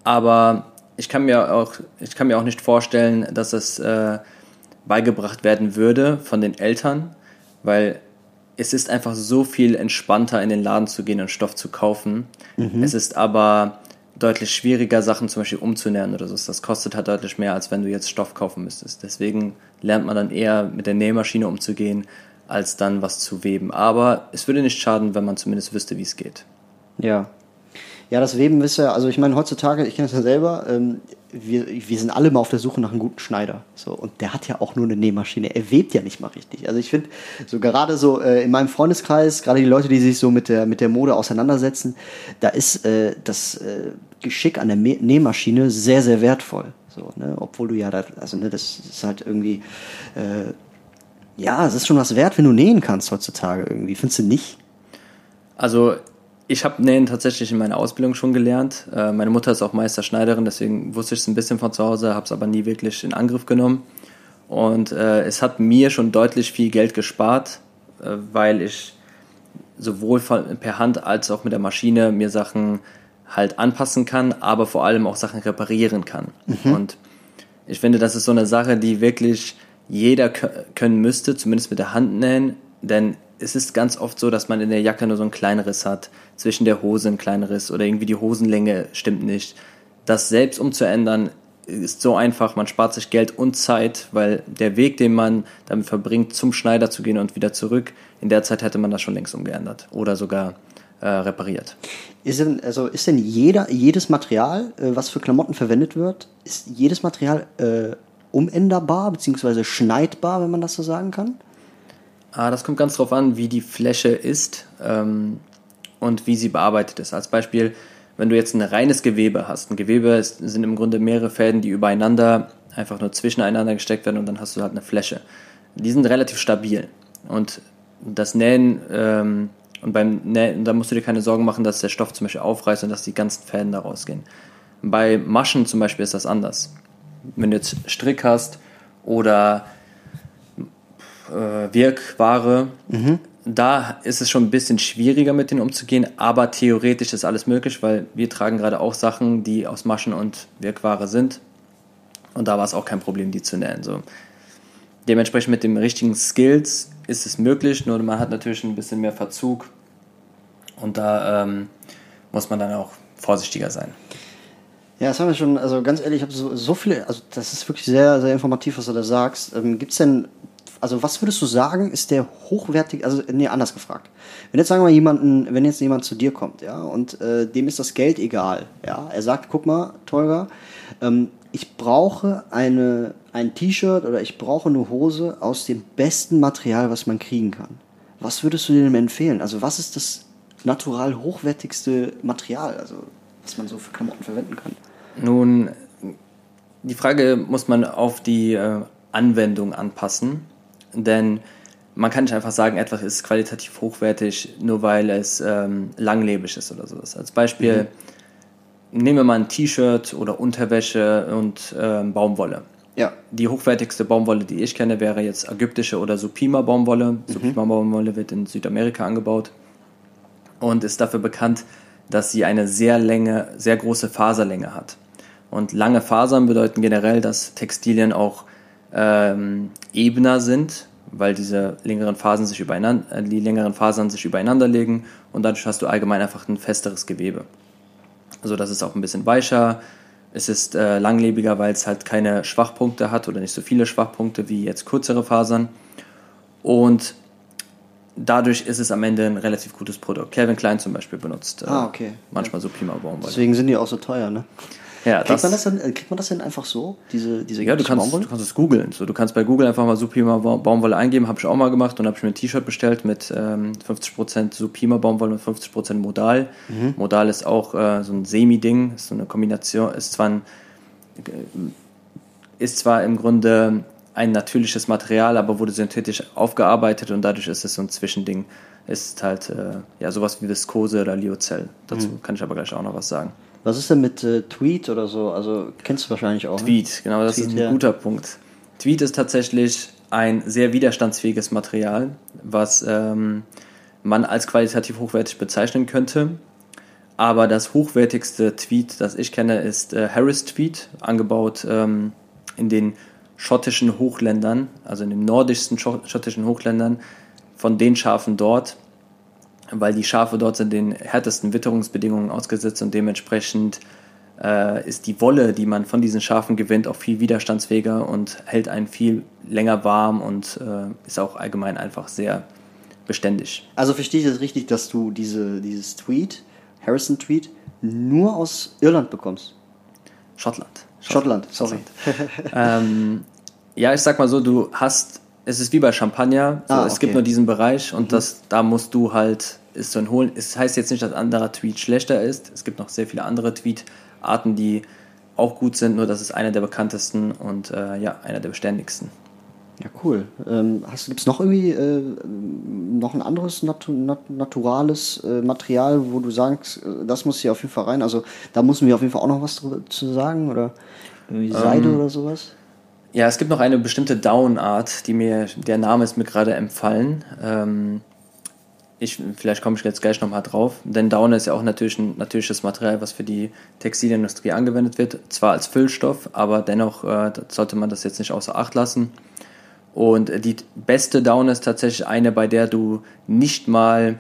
aber ich kann mir auch, ich kann mir auch nicht vorstellen, dass es äh, beigebracht werden würde von den Eltern, weil es ist einfach so viel entspannter, in den Laden zu gehen und Stoff zu kaufen. Mhm. Es ist aber deutlich schwieriger, Sachen zum Beispiel umzunähen oder so. Das kostet halt deutlich mehr, als wenn du jetzt Stoff kaufen müsstest. Deswegen lernt man dann eher mit der Nähmaschine umzugehen, als dann was zu weben. Aber es würde nicht schaden, wenn man zumindest wüsste, wie es geht. Ja. Ja, das Weben ist ja, also ich meine, heutzutage, ich kenne es ja selber, ähm, wir, wir sind alle mal auf der Suche nach einem guten Schneider. So, und der hat ja auch nur eine Nähmaschine. Er webt ja nicht mal richtig. Also ich finde, so gerade so äh, in meinem Freundeskreis, gerade die Leute, die sich so mit der, mit der Mode auseinandersetzen, da ist äh, das äh, Geschick an der Nähmaschine sehr, sehr wertvoll. So, ne? Obwohl du ja da, also ne, das ist halt irgendwie äh, ja, es ist schon was wert, wenn du nähen kannst heutzutage irgendwie. Findest du nicht? Also, ich habe Nähen tatsächlich in meiner Ausbildung schon gelernt. Äh, meine Mutter ist auch Meisterschneiderin, deswegen wusste ich es ein bisschen von zu Hause, habe es aber nie wirklich in Angriff genommen. Und äh, es hat mir schon deutlich viel Geld gespart, äh, weil ich sowohl von, per Hand als auch mit der Maschine mir Sachen halt anpassen kann, aber vor allem auch Sachen reparieren kann. Mhm. Und ich finde, das ist so eine Sache, die wirklich jeder können müsste, zumindest mit der Hand nähen, denn es ist ganz oft so, dass man in der Jacke nur so einen kleinen Riss hat, zwischen der Hose einen kleinen Riss oder irgendwie die Hosenlänge stimmt nicht. Das selbst umzuändern ist so einfach, man spart sich Geld und Zeit, weil der Weg, den man damit verbringt, zum Schneider zu gehen und wieder zurück, in der Zeit hätte man das schon längst umgeändert oder sogar äh, repariert. Ist denn, also ist denn jeder, jedes Material, äh, was für Klamotten verwendet wird, ist jedes Material äh, umänderbar bzw. schneidbar, wenn man das so sagen kann? Ah, das kommt ganz drauf an, wie die Fläche ist ähm, und wie sie bearbeitet ist. Als Beispiel, wenn du jetzt ein reines Gewebe hast. Ein Gewebe ist, sind im Grunde mehrere Fäden, die übereinander einfach nur zwischeneinander gesteckt werden und dann hast du halt eine Fläche. Die sind relativ stabil. Und das Nähen, ähm, und beim Nähen, da musst du dir keine Sorgen machen, dass der Stoff zum Beispiel aufreißt und dass die ganzen Fäden da rausgehen. Bei Maschen zum Beispiel ist das anders wenn du jetzt Strick hast oder äh, Wirkware, mhm. da ist es schon ein bisschen schwieriger mit denen umzugehen, aber theoretisch ist alles möglich, weil wir tragen gerade auch Sachen, die aus Maschen und Wirkware sind. Und da war es auch kein Problem, die zu nähen. So. Dementsprechend mit den richtigen Skills ist es möglich, nur man hat natürlich ein bisschen mehr Verzug und da ähm, muss man dann auch vorsichtiger sein. Ja, das haben wir schon, also ganz ehrlich, ich habe so, so viele, also das ist wirklich sehr, sehr informativ, was du da sagst. Ähm, Gibt es denn, also was würdest du sagen, ist der hochwertig, also nee, anders gefragt. Wenn jetzt sagen wir jemanden, wenn jetzt jemand zu dir kommt, ja, und äh, dem ist das Geld egal, ja, er sagt, guck mal, Tolga, ähm, ich brauche eine, ein T-Shirt oder ich brauche eine Hose aus dem besten Material, was man kriegen kann. Was würdest du dem empfehlen? Also was ist das natural hochwertigste Material, also was man so für Klamotten verwenden kann? Nun, die Frage muss man auf die äh, Anwendung anpassen, denn man kann nicht einfach sagen, etwas ist qualitativ hochwertig, nur weil es ähm, langlebig ist oder sowas. Als Beispiel, mhm. nehmen wir mal ein T-Shirt oder Unterwäsche und ähm, Baumwolle. Ja. Die hochwertigste Baumwolle, die ich kenne, wäre jetzt ägyptische oder Supima Baumwolle. Mhm. Supima Baumwolle wird in Südamerika angebaut und ist dafür bekannt, dass sie eine sehr, Länge, sehr große Faserlänge hat. Und lange Fasern bedeuten generell, dass Textilien auch ähm, ebener sind, weil diese längeren Fasern sich übereinander, äh, die längeren Fasern sich übereinander legen und dadurch hast du allgemein einfach ein festeres Gewebe. Also das ist auch ein bisschen weicher, es ist äh, langlebiger, weil es halt keine Schwachpunkte hat oder nicht so viele Schwachpunkte wie jetzt kürzere Fasern. Und dadurch ist es am Ende ein relativ gutes Produkt. Calvin Klein zum Beispiel benutzt äh, ah, okay. manchmal so Pima Baumwolle. Deswegen sind die auch so teuer, ne? Ja, kriegt, das- man das denn, äh, kriegt man das denn einfach so? Diese, diese Ja, du kannst, Baumwolle? du kannst es googeln. So, du kannst bei Google einfach mal Supima Ba- Baumwolle eingeben, habe ich auch mal gemacht und habe ich mir ein T-Shirt bestellt mit ähm, 50% Supima Baumwolle und 50% Modal. Mhm. Modal ist auch äh, so ein Semi-Ding, ist so eine Kombination, ist zwar ein, ist zwar im Grunde ein natürliches Material, aber wurde synthetisch aufgearbeitet und dadurch ist es so ein Zwischending. Ist halt äh, ja sowas wie Viskose oder Lyocell. Dazu Mhm. kann ich aber gleich auch noch was sagen. Was ist denn mit äh, Tweet oder so? Also kennst du wahrscheinlich auch. Ne? Tweet, genau, das Tweet, ist ein ja. guter Punkt. Tweet ist tatsächlich ein sehr widerstandsfähiges Material, was ähm, man als qualitativ hochwertig bezeichnen könnte. Aber das hochwertigste Tweet, das ich kenne, ist äh, Harris Tweet, angebaut ähm, in den schottischen Hochländern, also in den nordischsten Scho schottischen Hochländern, von den Schafen dort, weil die Schafe dort sind den härtesten Witterungsbedingungen ausgesetzt und dementsprechend äh, ist die Wolle, die man von diesen Schafen gewinnt, auch viel widerstandsfähiger und hält einen viel länger warm und äh, ist auch allgemein einfach sehr beständig. Also verstehe ich das richtig, dass du diese, dieses Tweet, Harrison Tweet, nur aus Irland bekommst? Schottland. Schottland, sorry. ähm, ja, ich sag mal so, du hast, es ist wie bei Champagner, so, Ah, es okay. gibt nur diesen Bereich und das, da musst du halt, ist so ein Holen, es heißt jetzt nicht, dass anderer Tweet schlechter ist, es gibt noch sehr viele andere Tweet-Arten, die auch gut sind, nur das ist einer der bekanntesten und äh, ja, einer der beständigsten. Ja, cool. Ähm, Gibt es noch irgendwie äh, noch ein anderes natu nat naturales äh, Material, wo du sagst, äh, das muss hier auf jeden Fall rein? Also da müssen wir auf jeden Fall auch noch was drüber zu sagen oder irgendwie Seide Ähm, oder sowas? Ja, es gibt noch eine bestimmte Down-Art, die mir, der Name ist mir gerade empfallen. Ähm, ich, vielleicht komme ich jetzt gleich nochmal drauf, denn Down ist ja auch natürlich ein natürliches Material, was für die Textilindustrie angewendet wird. Zwar als Füllstoff, aber dennoch äh, sollte man das jetzt nicht außer Acht lassen. Und die beste Down ist tatsächlich eine, bei der du nicht mal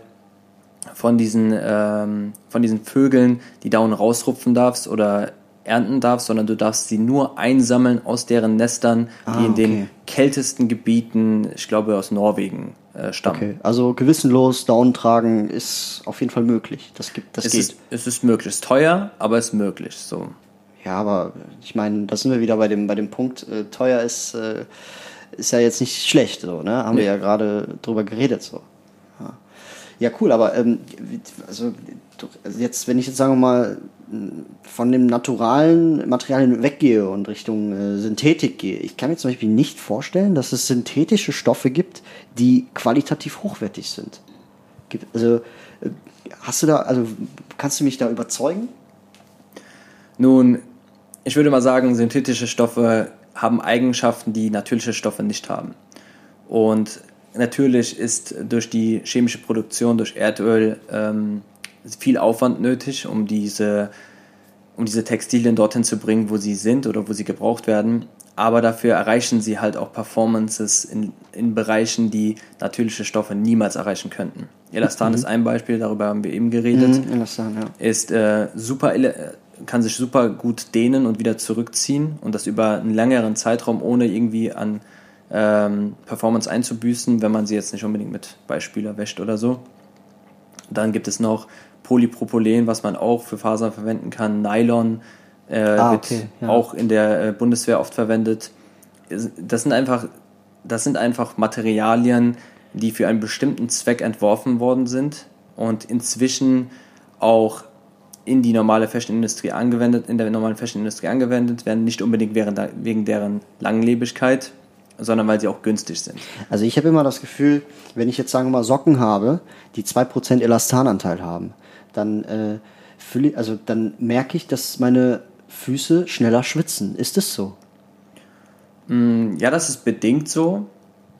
von diesen, ähm, von diesen Vögeln die Down rausrupfen darfst oder ernten darfst, sondern du darfst sie nur einsammeln aus deren Nestern, Ah, die in den okay. kältesten Gebieten, ich glaube aus Norwegen, äh, stammen. Okay, also gewissenlos Down tragen ist auf jeden Fall möglich. Das gibt, das Es geht. ist, es ist möglich, es ist teuer, aber es ist möglich. So. Ja, aber ich meine, da sind wir wieder bei dem, bei dem Punkt, äh, teuer ist, äh, ist ja jetzt nicht schlecht, so, ne? Haben wir ja gerade drüber geredet, so. Ja, ja cool, aber ähm, also also jetzt, wenn ich jetzt sagen wir mal von dem naturalen Materialien weggehe und Richtung äh, Synthetik gehe, ich kann mir zum Beispiel nicht vorstellen, dass es synthetische Stoffe gibt, die qualitativ hochwertig sind. Also äh, hast du da, also kannst du mich da überzeugen? Nun, ich würde mal sagen, synthetische Stoffe haben Eigenschaften, die natürliche Stoffe nicht haben. Und natürlich ist durch die chemische Produktion, durch Erdöl, ähm, viel Aufwand nötig, um diese, um diese Textilien dorthin zu bringen, wo sie sind oder wo sie gebraucht werden. Aber dafür erreichen sie halt auch Performances in, in Bereichen, die natürliche Stoffe niemals erreichen könnten. Elastan ist ein Beispiel, darüber haben wir eben geredet Mhm, Elastan, ja. ist äh, super, kann sich super gut dehnen und wieder zurückziehen und das über einen längeren Zeitraum, ohne irgendwie an ähm, Performance einzubüßen, wenn man sie jetzt nicht unbedingt mit Beispieler wäscht oder so. Dann gibt es noch Polypropylen, was man auch für Fasern verwenden kann. Nylon äh, Ah, wird okay, ja. auch in der äh, Bundeswehr oft verwendet. Das sind einfach, das sind einfach Materialien, die für einen bestimmten Zweck entworfen worden sind und inzwischen auch in die normale Fashionindustrie angewendet, in der normalen Fashionindustrie angewendet werden, nicht unbedingt wegen deren Langlebigkeit, sondern weil sie auch günstig sind. Also ich habe immer das Gefühl, wenn ich jetzt sagen wir mal Socken habe, die 2% Elastananteil haben, dann, äh, fühle also dann merke ich, dass meine Füße schneller schwitzen. Ist es so? Ja, das ist bedingt so.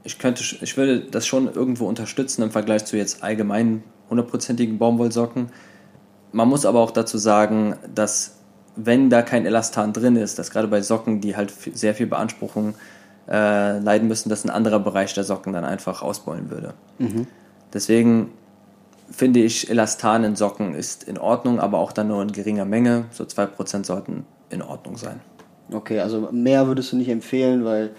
Ich könnte, ich würde das schon irgendwo unterstützen im Vergleich zu jetzt allgemeinen hundertprozentigen Baumwollsocken. Man muss aber auch dazu sagen, dass wenn da kein Elastan drin ist, dass gerade bei Socken, die halt sehr viel Beanspruchung äh, leiden müssen, dass ein anderer Bereich der Socken dann einfach ausbeulen würde. Deswegen finde ich, Elastan in Socken ist in Ordnung, aber auch dann nur in geringer Menge. So 2% sollten in Ordnung sein. Okay, also mehr würdest du nicht empfehlen, weil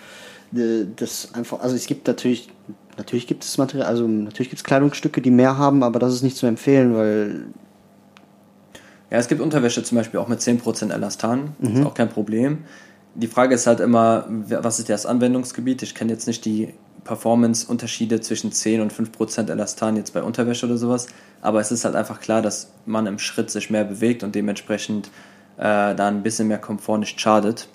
äh, das einfach, also es gibt natürlich, natürlich gibt es Material, also natürlich gibt es Kleidungsstücke, die mehr haben, aber das ist nicht zu empfehlen, weil Ja, es gibt Unterwäsche zum Beispiel auch mit 10% Elastan, Mhm. ist auch kein Problem. Die Frage ist halt immer, was ist das Anwendungsgebiet? Ich kenne jetzt nicht die Performance-Unterschiede zwischen 10 und 5% Elastan jetzt bei Unterwäsche oder sowas, aber es ist halt einfach klar, dass man im Schritt sich mehr bewegt und dementsprechend äh, da ein bisschen mehr Komfort nicht schadet.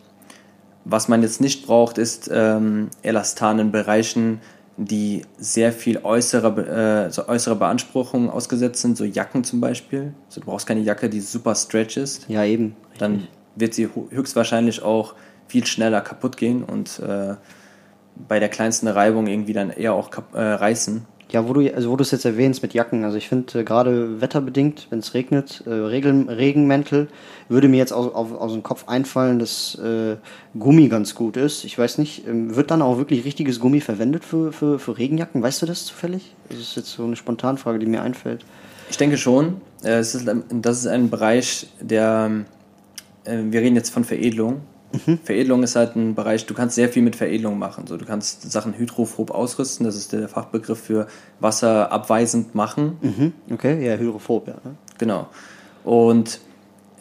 Was man jetzt nicht braucht, ist ähm, Elastan in Bereichen, die sehr viel äußere, äh, so äußere Beanspruchung ausgesetzt sind, so Jacken zum Beispiel. Also du brauchst keine Jacke, die super stretch ist. Ja, eben. Dann wird sie höchstwahrscheinlich auch viel schneller kaputt gehen und äh, bei der kleinsten Reibung irgendwie dann eher auch äh, reißen. Ja, wo du also wo du es jetzt erwähnst mit Jacken, also ich finde äh, gerade wetterbedingt, wenn es regnet, äh, Regel, Regenmäntel, würde mir jetzt aus, auf, aus dem Kopf einfallen, dass äh, Gummi ganz gut ist. Ich weiß nicht, ähm, wird dann auch wirklich richtiges Gummi verwendet für, für, für Regenjacken? Weißt du das zufällig? Das ist jetzt so eine Spontanfrage, die mir einfällt. Ich denke schon. Äh, Es ist, ein- das ist ein Bereich, der. äh, Wir reden jetzt von Veredelung. Veredelung ist halt ein Bereich, du kannst sehr viel mit Veredelung machen. So, du kannst Sachen hydrophob ausrüsten, das ist der Fachbegriff für wasserabweisend machen. Mhm. Okay, ja, hydrophob, ja. Ne? Genau. Und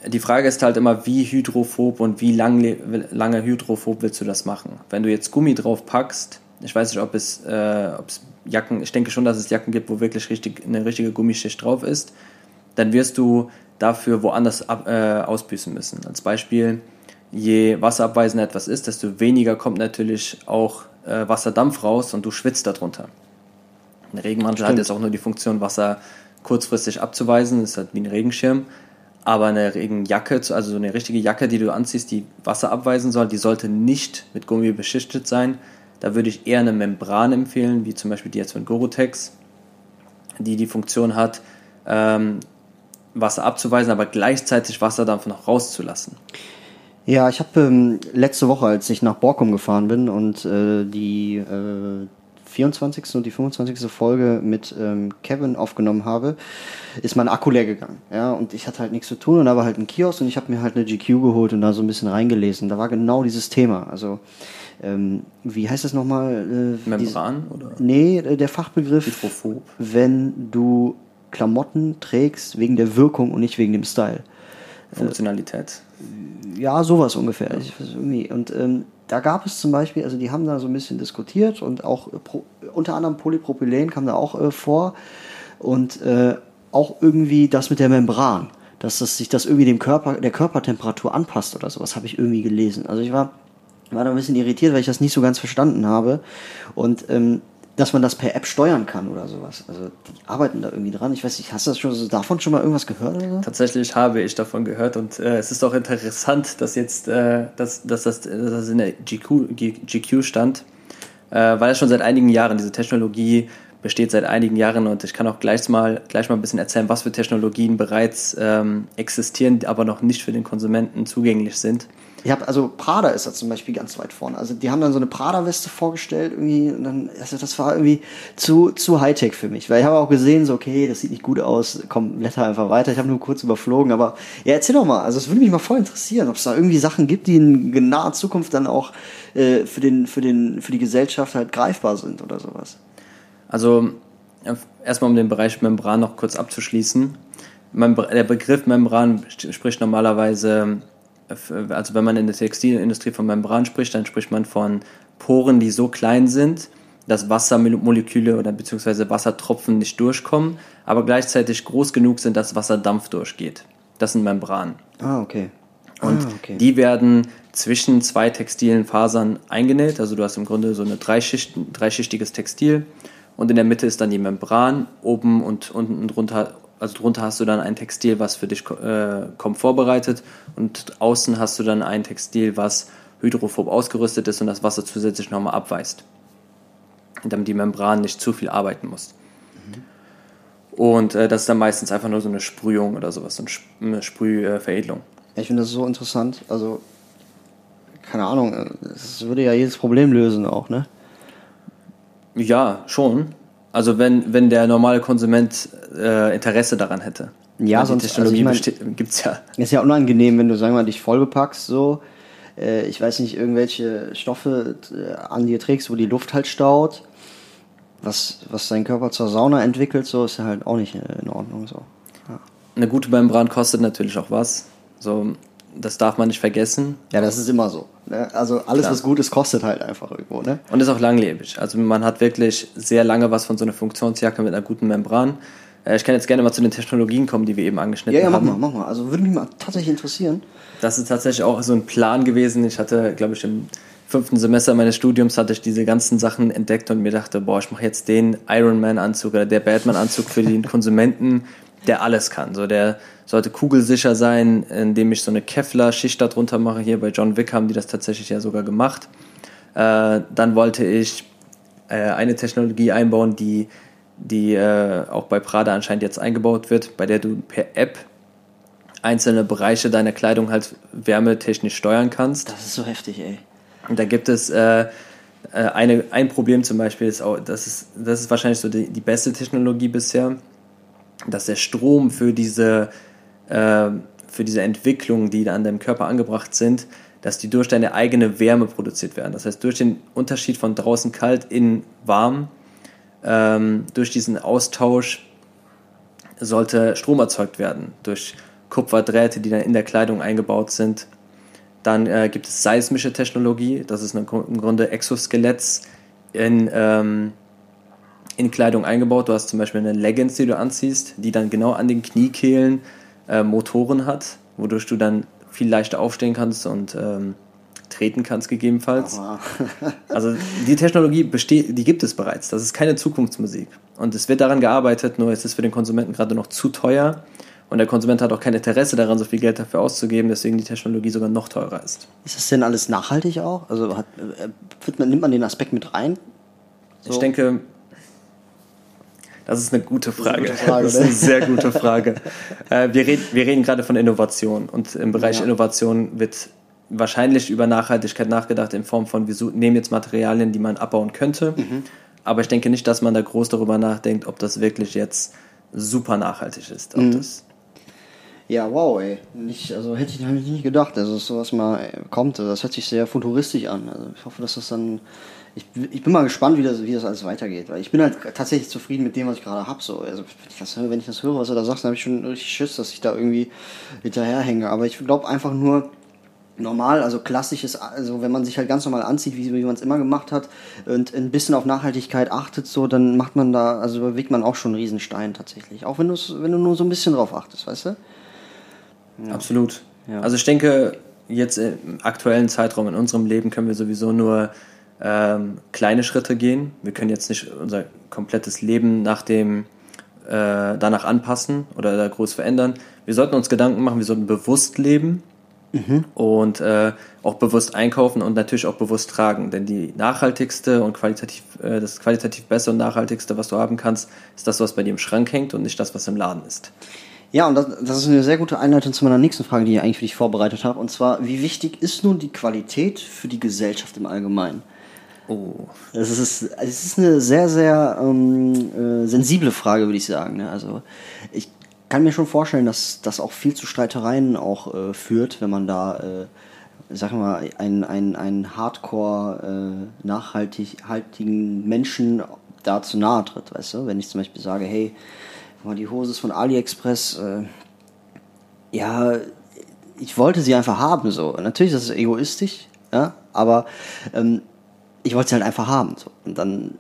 die Frage ist halt immer, wie hydrophob und wie lang, lange hydrophob willst du das machen? Wenn du jetzt Gummi drauf packst, ich weiß nicht, ob es, äh, ob es Jacken, ich denke schon, dass es Jacken gibt, wo wirklich richtig, eine richtige Gummischicht drauf ist, dann wirst du dafür woanders ab, äh, ausbüßen müssen. Als Beispiel, je wasserabweisender etwas ist, desto weniger kommt natürlich auch äh, Wasserdampf raus und du schwitzt darunter. Ein Regenmantel hat Stimmt. jetzt auch nur die Funktion, Wasser kurzfristig abzuweisen. Das ist halt wie ein Regenschirm. Aber eine Regenjacke, also so eine richtige Jacke, die du anziehst, die Wasser abweisen soll, die sollte nicht mit Gummi beschichtet sein. Da würde ich eher eine Membran empfehlen, wie zum Beispiel die jetzt von Gorotex, die die Funktion hat, ähm, Wasser abzuweisen, aber gleichzeitig Wasserdampf noch rauszulassen. Ja, ich habe ähm, letzte Woche, als ich nach Borkum gefahren bin und äh, die äh, 24. und die 25. Folge mit ähm, Kevin aufgenommen habe, ist mein Akku leer gegangen. Ja, und ich hatte halt nichts zu tun und da war halt ein Kiosk und ich habe mir halt eine GQ geholt und da so ein bisschen reingelesen. Da war genau dieses Thema. Also, ähm, wie heißt das nochmal? Äh, Membran oder Nee, äh, der Fachbegriff, Hydrophob? wenn du Klamotten trägst wegen der Wirkung und nicht wegen dem Style. Funktionalität. Ja, sowas ungefähr. Ich weiß irgendwie. Und ähm, da gab es zum Beispiel, also die haben da so ein bisschen diskutiert und auch äh, unter anderem Polypropylen kam da auch äh, vor und äh, auch irgendwie das mit der Membran, dass das sich das irgendwie dem Körper, der Körpertemperatur anpasst oder sowas, habe ich irgendwie gelesen. Also ich war, war da ein bisschen irritiert, weil ich das nicht so ganz verstanden habe und ähm, dass man das per App steuern kann oder sowas. Also die arbeiten da irgendwie dran. Ich weiß nicht, hast du das schon davon schon mal irgendwas gehört oder? Tatsächlich habe ich davon gehört und äh, es ist auch interessant, dass jetzt äh, dass, dass das, dass das in der GQ, GQ stand, äh, weil es schon seit einigen Jahren, diese Technologie besteht seit einigen Jahren und ich kann auch gleich mal, gleich mal ein bisschen erzählen, was für Technologien bereits ähm, existieren, aber noch nicht für den Konsumenten zugänglich sind. Ich habe also Prada ist da zum Beispiel ganz weit vorne. Also die haben dann so eine Prada-Weste vorgestellt irgendwie und dann also das war irgendwie zu zu Hightech für mich, weil ich habe auch gesehen so okay, das sieht nicht gut aus, komm blätter einfach weiter. Ich habe nur kurz überflogen, aber ja erzähl doch mal. Also es würde mich mal voll interessieren, ob es da irgendwie Sachen gibt, die in naher Zukunft dann auch äh, für den für den für die Gesellschaft halt greifbar sind oder sowas. Also erstmal um den Bereich Membran noch kurz abzuschließen. Der Begriff Membran spricht normalerweise, also wenn man in der Textilindustrie von Membran spricht, dann spricht man von Poren, die so klein sind, dass Wassermoleküle oder beziehungsweise Wassertropfen nicht durchkommen, aber gleichzeitig groß genug sind, dass Wasserdampf durchgeht. Das sind Membranen. Ah okay. Und ah, okay. die werden zwischen zwei textilen Fasern eingenäht. Also du hast im Grunde so eine Dreischicht, dreischichtiges Textil und in der Mitte ist dann die Membran. Oben und unten drunter, also drunter hast du dann ein Textil, was für dich äh, Komfort bereitet und außen hast du dann ein Textil, was hydrophob ausgerüstet ist und das Wasser zusätzlich nochmal abweist. Damit die Membran nicht zu viel arbeiten muss. Und äh, das ist dann meistens einfach nur so eine Sprühung oder sowas, so eine Sp- eine Sprühveredelung. Ja, ich finde das so interessant. Also keine Ahnung, äh, das würde ja jedes Problem lösen auch, ne? Ja, schon. Also wenn, wenn der normale Konsument äh, Interesse daran hätte. Ja, sonst- die Technologie also ich besteht- [laughs] gibt's ja. Ist ja unangenehm, wenn du, sagen wir mal, dich voll bepackst, so. Äh, ich weiß nicht, irgendwelche Stoffe äh, an dir trägst, wo die Luft halt staut. Was, was dein Körper zur Sauna entwickelt, so ist ja halt auch nicht in Ordnung, so. Ja. eine gute Membran kostet natürlich auch was. So, das darf man nicht vergessen. Ja, das ist immer so. Ne? Also alles, Klar. was gut ist, kostet halt einfach irgendwo. Ne? Und ist auch langlebig. Also man hat wirklich sehr lange was von so einer Funktionsjacke mit einer guten Membran. Äh, Ich kann jetzt gerne mal zu den Technologien kommen, die wir eben angeschnitten Ja, ja, mach haben. mal, mach mal. Also würde mich mal tatsächlich interessieren. Das ist tatsächlich auch so ein Plan gewesen. Ich hatte, glaube ich, im fünften Semester meines Studiums hatte ich diese ganzen Sachen entdeckt und mir dachte, boah, ich mache jetzt den Iron Man Anzug oder der Batman Anzug für den Konsumenten, der alles kann. So, der sollte kugelsicher sein, indem ich so eine Kevlar-Schicht darunter mache. Hier bei John Wick haben die das tatsächlich ja sogar gemacht. Äh, dann wollte ich äh, eine Technologie einbauen, die, die äh, auch bei Prada anscheinend jetzt eingebaut wird, bei der du per App einzelne Bereiche deiner Kleidung halt wärmetechnisch steuern kannst. Das ist so heftig, ey. Und da gibt es äh, äh, eine, ein Problem zum Beispiel, ist auch, das, ist, das ist wahrscheinlich so die, die beste Technologie bisher, dass der Strom für diese, äh, für diese Entwicklungen, die an deinem Körper angebracht sind, dass die durch deine eigene Wärme produziert werden. Das heißt, durch den Unterschied von draußen kalt in warm, ähm, durch diesen Austausch sollte Strom erzeugt werden. Durch Kupferdrähte, die dann in der Kleidung eingebaut sind. Dann äh, gibt es seismische Technologie, das ist im Grunde Exoskeletts in, ähm, in Kleidung eingebaut. Du hast zum Beispiel eine Leggings, die du anziehst, die dann genau an den Kniekehlen äh, Motoren hat, wodurch du dann viel leichter aufstehen kannst und ähm, treten kannst gegebenenfalls. [laughs] Also die Technologie besteht, die gibt es bereits. Das ist keine Zukunftsmusik. Und es wird daran gearbeitet, nur es ist für den Konsumenten gerade noch zu teuer. Und der Konsument hat auch kein Interesse daran, so viel Geld dafür auszugeben, deswegen die Technologie sogar noch teurer ist. Ist das denn alles nachhaltig auch? Also hat, äh, wird man, nimmt man den Aspekt mit rein? Ich denke, das ist eine gute Frage. gute Frage, das ist ne? eine sehr gute Frage. [laughs] äh, wir, reden, wir reden gerade von Innovation und im Bereich Ja. Innovation wird wahrscheinlich über Nachhaltigkeit nachgedacht in Form von, wir nehmen jetzt Materialien, die man abbauen könnte. Mhm. Aber ich denke nicht, dass man da groß darüber nachdenkt, ob das wirklich jetzt super nachhaltig ist. Mhm. Das, Ja, wow, ey. Nicht, also hätte ich, ich nicht gedacht, dass sowas mal kommt. Also das hört sich sehr futuristisch an. Also ich hoffe, dass das dann. Ich, ich bin mal gespannt, wie das, wie das alles weitergeht. Weil ich bin halt tatsächlich zufrieden mit dem, was ich gerade habe. So. Also wenn ich, das, höre- wenn ich das höre, was du da sagst, dann habe ich schon richtig Schiss, dass ich da irgendwie hinterherhänge. Aber ich glaube einfach nur, normal, also klassisches, also wenn man sich halt ganz normal anzieht, wie, wie man es immer gemacht hat und ein bisschen auf Nachhaltigkeit achtet, so, dann macht man da, also bewegt man auch schon einen Riesenstein tatsächlich. Auch wenn, wenn du nur so ein bisschen drauf achtest, weißt du? Absolut. Ja. Also ich denke, jetzt im aktuellen Zeitraum in unserem Leben können wir sowieso nur ähm, kleine Schritte gehen. Wir können jetzt nicht unser komplettes Leben nach dem äh, danach anpassen oder da groß verändern. Wir sollten uns Gedanken machen, wir sollten bewusst leben und äh, auch bewusst einkaufen und natürlich auch bewusst tragen. Denn die nachhaltigste und qualitativ, äh, das qualitativ beste und nachhaltigste, was du haben kannst, ist das, was bei dir im Schrank hängt und nicht das, was im Laden ist. Ja, und das, das ist eine sehr gute Einleitung zu meiner nächsten Frage, die ich eigentlich für dich vorbereitet habe. Und zwar, wie wichtig ist nun die Qualität für die Gesellschaft im Allgemeinen? Oh. Es ist, es ist eine sehr, sehr ähm, äh, sensible Frage, würde ich sagen. Ne? Also ich kann mir schon vorstellen, dass das auch viel zu Streitereien auch äh, führt, wenn man da, äh, sag mal, einen, einen, hardcore äh, nachhaltigen Menschen da zu nahe tritt, weißt du? Wenn ich zum Beispiel sage, hey, mal, die Hose ist von AliExpress, äh, ja, ich wollte sie einfach haben, so. Natürlich ist das egoistisch, ja, aber ähm, ich wollte sie halt einfach haben. So. Und dann,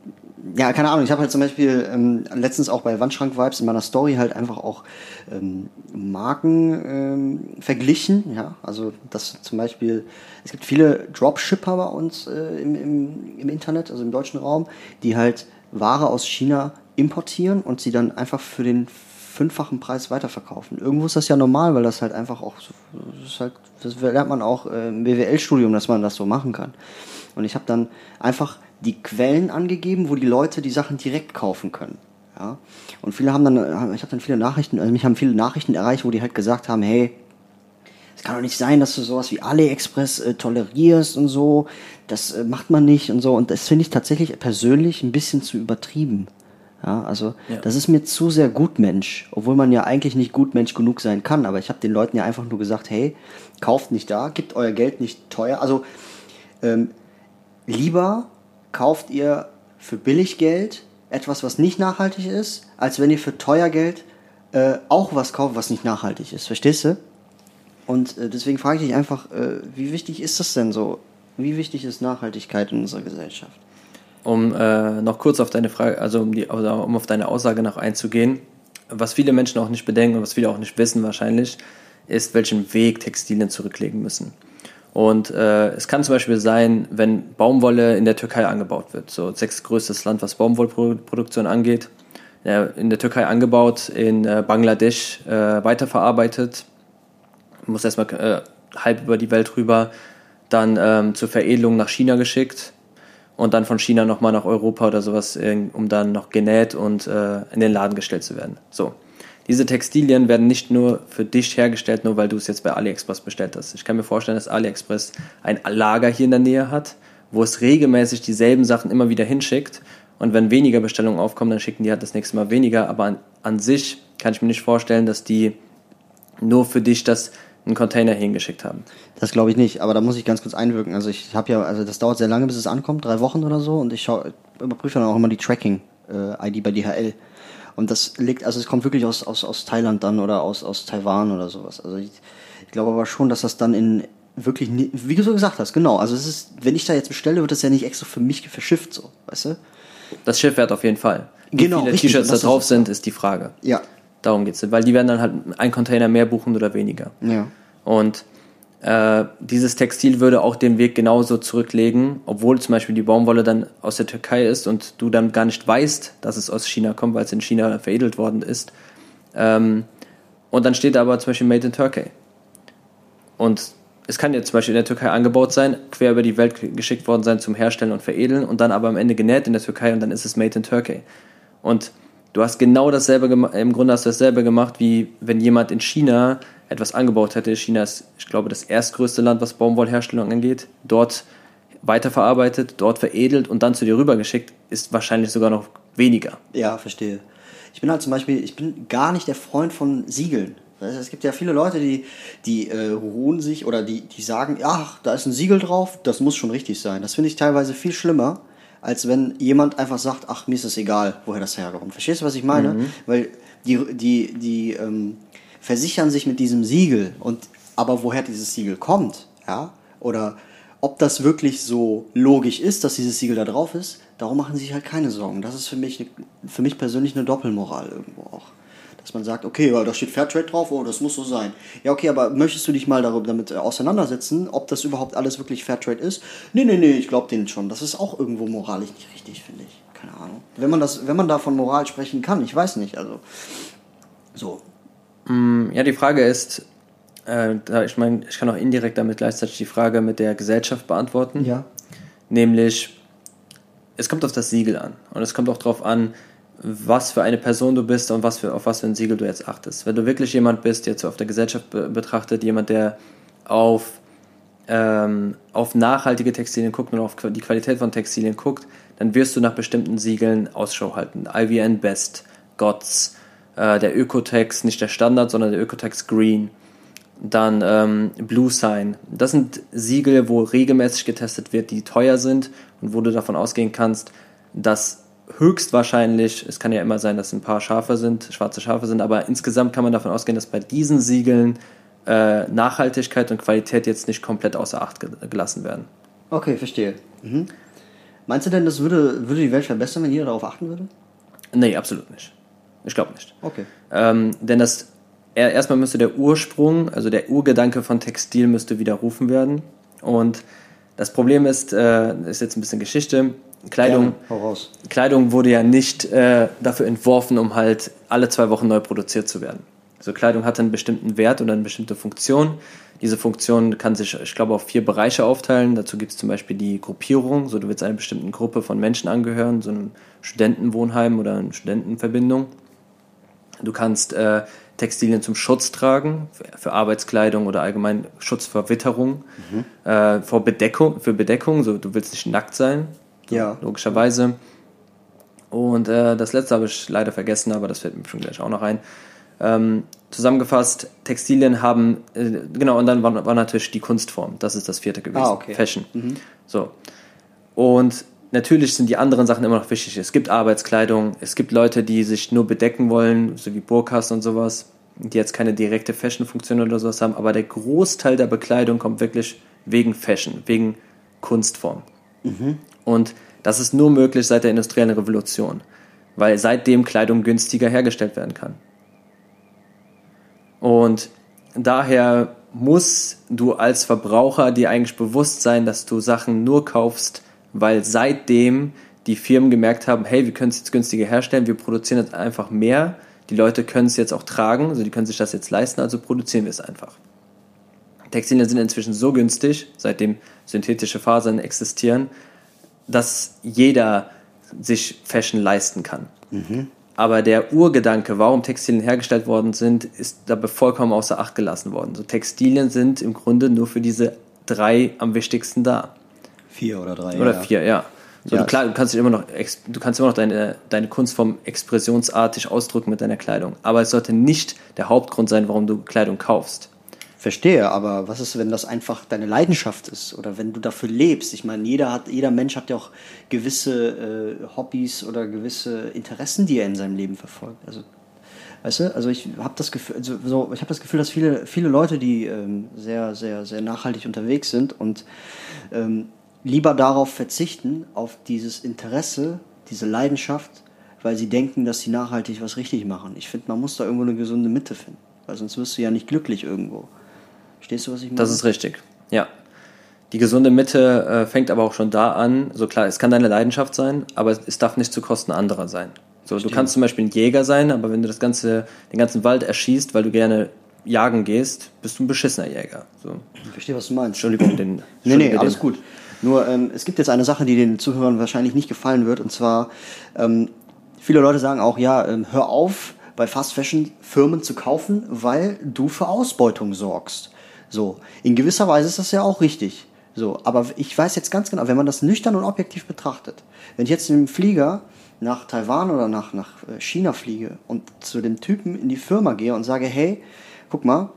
ja, keine Ahnung, ich habe halt zum Beispiel ähm, letztens auch bei Wandschrank-Vibes in meiner Story halt einfach auch ähm, Marken ähm, verglichen, ja, also das zum Beispiel, es gibt viele Dropshipper bei uns äh, im, im, im Internet, also im deutschen Raum, die halt Ware aus China importieren und sie dann einfach für den fünffachen Preis weiterverkaufen. Irgendwo ist das ja normal, weil das halt einfach auch, das, halt, das lernt man auch äh, im BWL-Studium, dass man das so machen kann. Und ich habe dann einfach die Quellen angegeben, wo die Leute die Sachen direkt kaufen können. Ja? Und viele haben dann, ich habe dann viele Nachrichten, also mich haben viele Nachrichten erreicht, wo die halt gesagt haben, hey, es kann doch nicht sein, dass du sowas wie AliExpress äh, tolerierst und so. Das äh, macht man nicht und so. Und das finde ich tatsächlich persönlich ein bisschen zu übertrieben. Ja, also Ja. das ist mir zu sehr Gutmensch, obwohl man ja eigentlich nicht Gutmensch genug sein kann. Aber ich habe den Leuten ja einfach nur gesagt, hey, kauft nicht da, gebt euer Geld nicht teuer. Also ähm, lieber kauft ihr für billig Geld etwas, was nicht nachhaltig ist, als wenn ihr für teuer Geld äh, auch was kaufe, was nicht nachhaltig ist. Verstehst du? Und äh, deswegen frage ich dich einfach, äh, wie wichtig ist das denn so? Wie wichtig ist Nachhaltigkeit in unserer Gesellschaft? Um äh, noch kurz auf deine Frage, also um, die, also um auf deine Aussage noch einzugehen, was viele Menschen auch nicht bedenken und was viele auch nicht wissen wahrscheinlich, ist, welchen Weg Textilien zurücklegen müssen. Und äh, es kann zum Beispiel sein, wenn Baumwolle in der Türkei angebaut wird, so sechstgrößtes Land, was Baumwollproduktion angeht, in der Türkei angebaut, in äh, Bangladesch äh, weiterverarbeitet, muss erstmal äh, halb über die Welt rüber, dann ähm, zur Veredelung nach China geschickt. Und dann von China nochmal nach Europa oder sowas, um dann noch genäht und äh, in den Laden gestellt zu werden. So. Diese Textilien werden nicht nur für dich hergestellt, nur weil du es jetzt bei AliExpress bestellt hast. Ich kann mir vorstellen, dass AliExpress ein Lager hier in der Nähe hat, wo es regelmäßig dieselben Sachen immer wieder hinschickt. Und wenn weniger Bestellungen aufkommen, dann schicken die halt das nächste Mal weniger. Aber an, an sich kann ich mir nicht vorstellen, dass die nur für dich das einen Container hingeschickt haben. Das glaube ich nicht, aber da muss ich ganz kurz einwirken. Also ich habe ja, also das dauert sehr lange, bis es ankommt, drei Wochen oder so, und ich überprüfe dann auch immer die Tracking-ID äh, bei DHL. Und das liegt, also es kommt wirklich aus, aus, aus Thailand dann oder aus, aus Taiwan oder sowas. Also ich, ich glaube aber schon, dass das dann in wirklich, wie du so gesagt hast, genau. Also es ist, wenn ich da jetzt bestelle, wird das ja nicht extra für mich verschifft, so, weißt du? Das Schiff wird auf jeden Fall. Wie genau, viele T-Shirts da drauf sind, ist die Frage. Ja. Darum geht es. Weil die werden dann halt ein Container mehr buchen oder weniger. Ja. Und äh, dieses Textil würde auch den Weg genauso zurücklegen, obwohl zum Beispiel die Baumwolle dann aus der Türkei ist und du dann gar nicht weißt, dass es aus China kommt, weil es in China veredelt worden ist. Ähm, und dann steht da aber zum Beispiel Made in Turkey. Und es kann jetzt zum Beispiel in der Türkei angebaut sein, quer über die Welt geschickt worden sein zum Herstellen und Veredeln und dann aber am Ende genäht in der Türkei und dann ist es Made in Turkey. Und du hast genau dasselbe gemacht, im Grunde hast du dasselbe gemacht, wie wenn jemand in China etwas angebaut hätte. China ist, ich glaube, das erstgrößte Land, was Baumwollherstellung angeht. Dort weiterverarbeitet, dort veredelt und dann zu dir rübergeschickt, ist wahrscheinlich sogar noch weniger. Ja, verstehe. Ich bin halt zum Beispiel, ich bin gar nicht der Freund von Siegeln. Es gibt ja viele Leute, die, die äh, ruhen sich oder die, die sagen, ach, da ist ein Siegel drauf, das muss schon richtig sein. Das finde ich teilweise viel schlimmer, als wenn jemand einfach sagt, ach, mir ist es egal, woher das herkommt. Verstehst du, was ich meine? Mhm. Weil die, die, die ähm, versichern sich mit diesem Siegel und aber woher dieses Siegel kommt, ja, oder ob das wirklich so logisch ist, dass dieses Siegel da drauf ist, darum machen sie sich halt keine Sorgen. Das ist für mich, für mich persönlich eine Doppelmoral irgendwo auch. Dass man sagt, okay, da steht Fairtrade drauf, oh, das muss so sein. Ja, okay, aber möchtest du dich mal darüber, damit äh, auseinandersetzen, ob das überhaupt alles wirklich Fairtrade ist? Nee, nee, nee, ich glaube denen schon. Das ist auch irgendwo moralisch nicht richtig, finde ich. Keine Ahnung. Wenn man, das, wenn man da von Moral sprechen kann, ich weiß nicht. Also, so. Mm, ja, die Frage ist, äh, ich meine, ich kann auch indirekt damit gleichzeitig die Frage mit der Gesellschaft beantworten. Ja. Nämlich, es kommt auf das Siegel an. Und es kommt auch darauf an, was für eine Person du bist und was für, auf was für ein Siegel du jetzt achtest. Wenn du wirklich jemand bist, jetzt auf der Gesellschaft be betrachtet, jemand, der auf, ähm, auf nachhaltige Textilien guckt und auf die Qualität von Textilien guckt, dann wirst du nach bestimmten Siegeln Ausschau halten. IVN Best, GOTS, äh, der Ökotex, nicht der Standard, sondern der Ökotex Green. Dann ähm, Blue Sign. Das sind Siegel, wo regelmäßig getestet wird, die teuer sind und wo du davon ausgehen kannst, dass höchstwahrscheinlich, es kann ja immer sein, dass ein paar Schafe sind, schwarze Schafe sind, aber insgesamt kann man davon ausgehen, dass bei diesen Siegeln äh, Nachhaltigkeit und Qualität jetzt nicht komplett außer Acht gelassen werden. Okay, verstehe. Mhm. Meinst du denn, das würde, würde die Welt verbessern, wenn jeder darauf achten würde? Nee, absolut nicht. Ich glaube nicht. Okay. Ähm, denn das erstmal müsste der Ursprung, also der Urgedanke von Textil müsste widerrufen werden. Und das Problem ist, äh, ist jetzt ein bisschen Geschichte. Kleidung, Kleidung wurde ja nicht äh, dafür entworfen, um halt alle zwei Wochen neu produziert zu werden. Also Kleidung hat einen bestimmten Wert und eine bestimmte Funktion. Diese Funktion kann sich, ich glaube, auf vier Bereiche aufteilen. Dazu gibt es zum Beispiel die Gruppierung, so du willst einer bestimmten Gruppe von Menschen angehören, so einem Studentenwohnheim oder einer Studentenverbindung. Du kannst äh, Textilien zum Schutz tragen, für, Arbeitskleidung oder allgemein Schutz vor Witterung, mhm. äh, vor Bedeckung, für Bedeckung, so du willst nicht nackt sein, ja. Logischerweise. Und äh, das letzte habe ich leider vergessen, aber das fällt mir schon gleich auch noch ein. Ähm, zusammengefasst, Textilien haben, äh, genau, und dann war, war, natürlich die Kunstform. Das ist das vierte gewesen. Ah, okay. Fashion. Mhm. So. Und natürlich sind die anderen Sachen immer noch wichtig. Es gibt Arbeitskleidung, es gibt Leute, die sich nur bedecken wollen, so wie Burkas und sowas, die jetzt keine direkte Fashion-Funktion oder sowas haben, aber der Großteil der Bekleidung kommt wirklich wegen Fashion, wegen Kunstform. Mhm. Und das ist nur möglich seit der industriellen Revolution, weil seitdem Kleidung günstiger hergestellt werden kann. Und daher musst du als Verbraucher dir eigentlich bewusst sein, dass du Sachen nur kaufst, weil seitdem die Firmen gemerkt haben, hey, wir können es jetzt günstiger herstellen, wir produzieren jetzt einfach mehr, die Leute können es jetzt auch tragen, also die können sich das jetzt leisten, also produzieren wir es einfach. Textilien sind inzwischen so günstig, seitdem synthetische Fasern existieren, dass jeder sich Fashion leisten kann. Mhm. Aber der Urgedanke, warum Textilien hergestellt worden sind, ist dabei vollkommen außer Acht gelassen worden. So Textilien sind im Grunde nur für diese drei am wichtigsten da. Vier oder drei. Oder ja. vier, ja. So, ja. Du, klar, du kannst immer noch, du kannst immer noch deine, deine Kunstform expressionsartig ausdrücken mit deiner Kleidung. Aber es sollte nicht der Hauptgrund sein, warum du Kleidung kaufst. Verstehe, aber was ist, wenn das einfach deine Leidenschaft ist oder wenn du dafür lebst? Ich meine, jeder hat, jeder Mensch hat ja auch gewisse äh, Hobbys oder gewisse Interessen, die er in seinem Leben verfolgt. Also, weißt du, also ich habe das Gefühl, also so, ich habe das Gefühl, dass viele, viele Leute, die ähm, sehr, sehr, sehr nachhaltig unterwegs sind und ähm, lieber darauf verzichten, auf dieses Interesse, diese Leidenschaft, weil sie denken, dass sie nachhaltig was richtig machen. Ich finde, man muss da irgendwo eine gesunde Mitte finden, weil sonst wirst du ja nicht glücklich irgendwo. Verstehst du, was ich meine? Das ist richtig, ja. Die gesunde Mitte äh, fängt aber auch schon da an. So klar, es kann deine Leidenschaft sein, aber es darf nicht zu Kosten anderer sein. So, du kannst zum Beispiel ein Jäger sein, aber wenn du das ganze, den ganzen Wald erschießt, weil du gerne jagen gehst, bist du ein beschissener Jäger. So. Ich verstehe, was du meinst. Entschuldigung, den. nee, nee, alles den. gut. Nur, ähm, es gibt jetzt eine Sache, die den Zuhörern wahrscheinlich nicht gefallen wird, und zwar, ähm, viele Leute sagen auch, ja, ähm, hör auf, bei Fast Fashion Firmen zu kaufen, weil du für Ausbeutung sorgst. So, in gewisser Weise ist das ja auch richtig. So, aber ich weiß jetzt ganz genau, wenn man das nüchtern und objektiv betrachtet, wenn ich jetzt einem Flieger nach Taiwan oder nach, nach äh, China fliege und zu dem Typen in die Firma gehe und sage, hey, guck mal,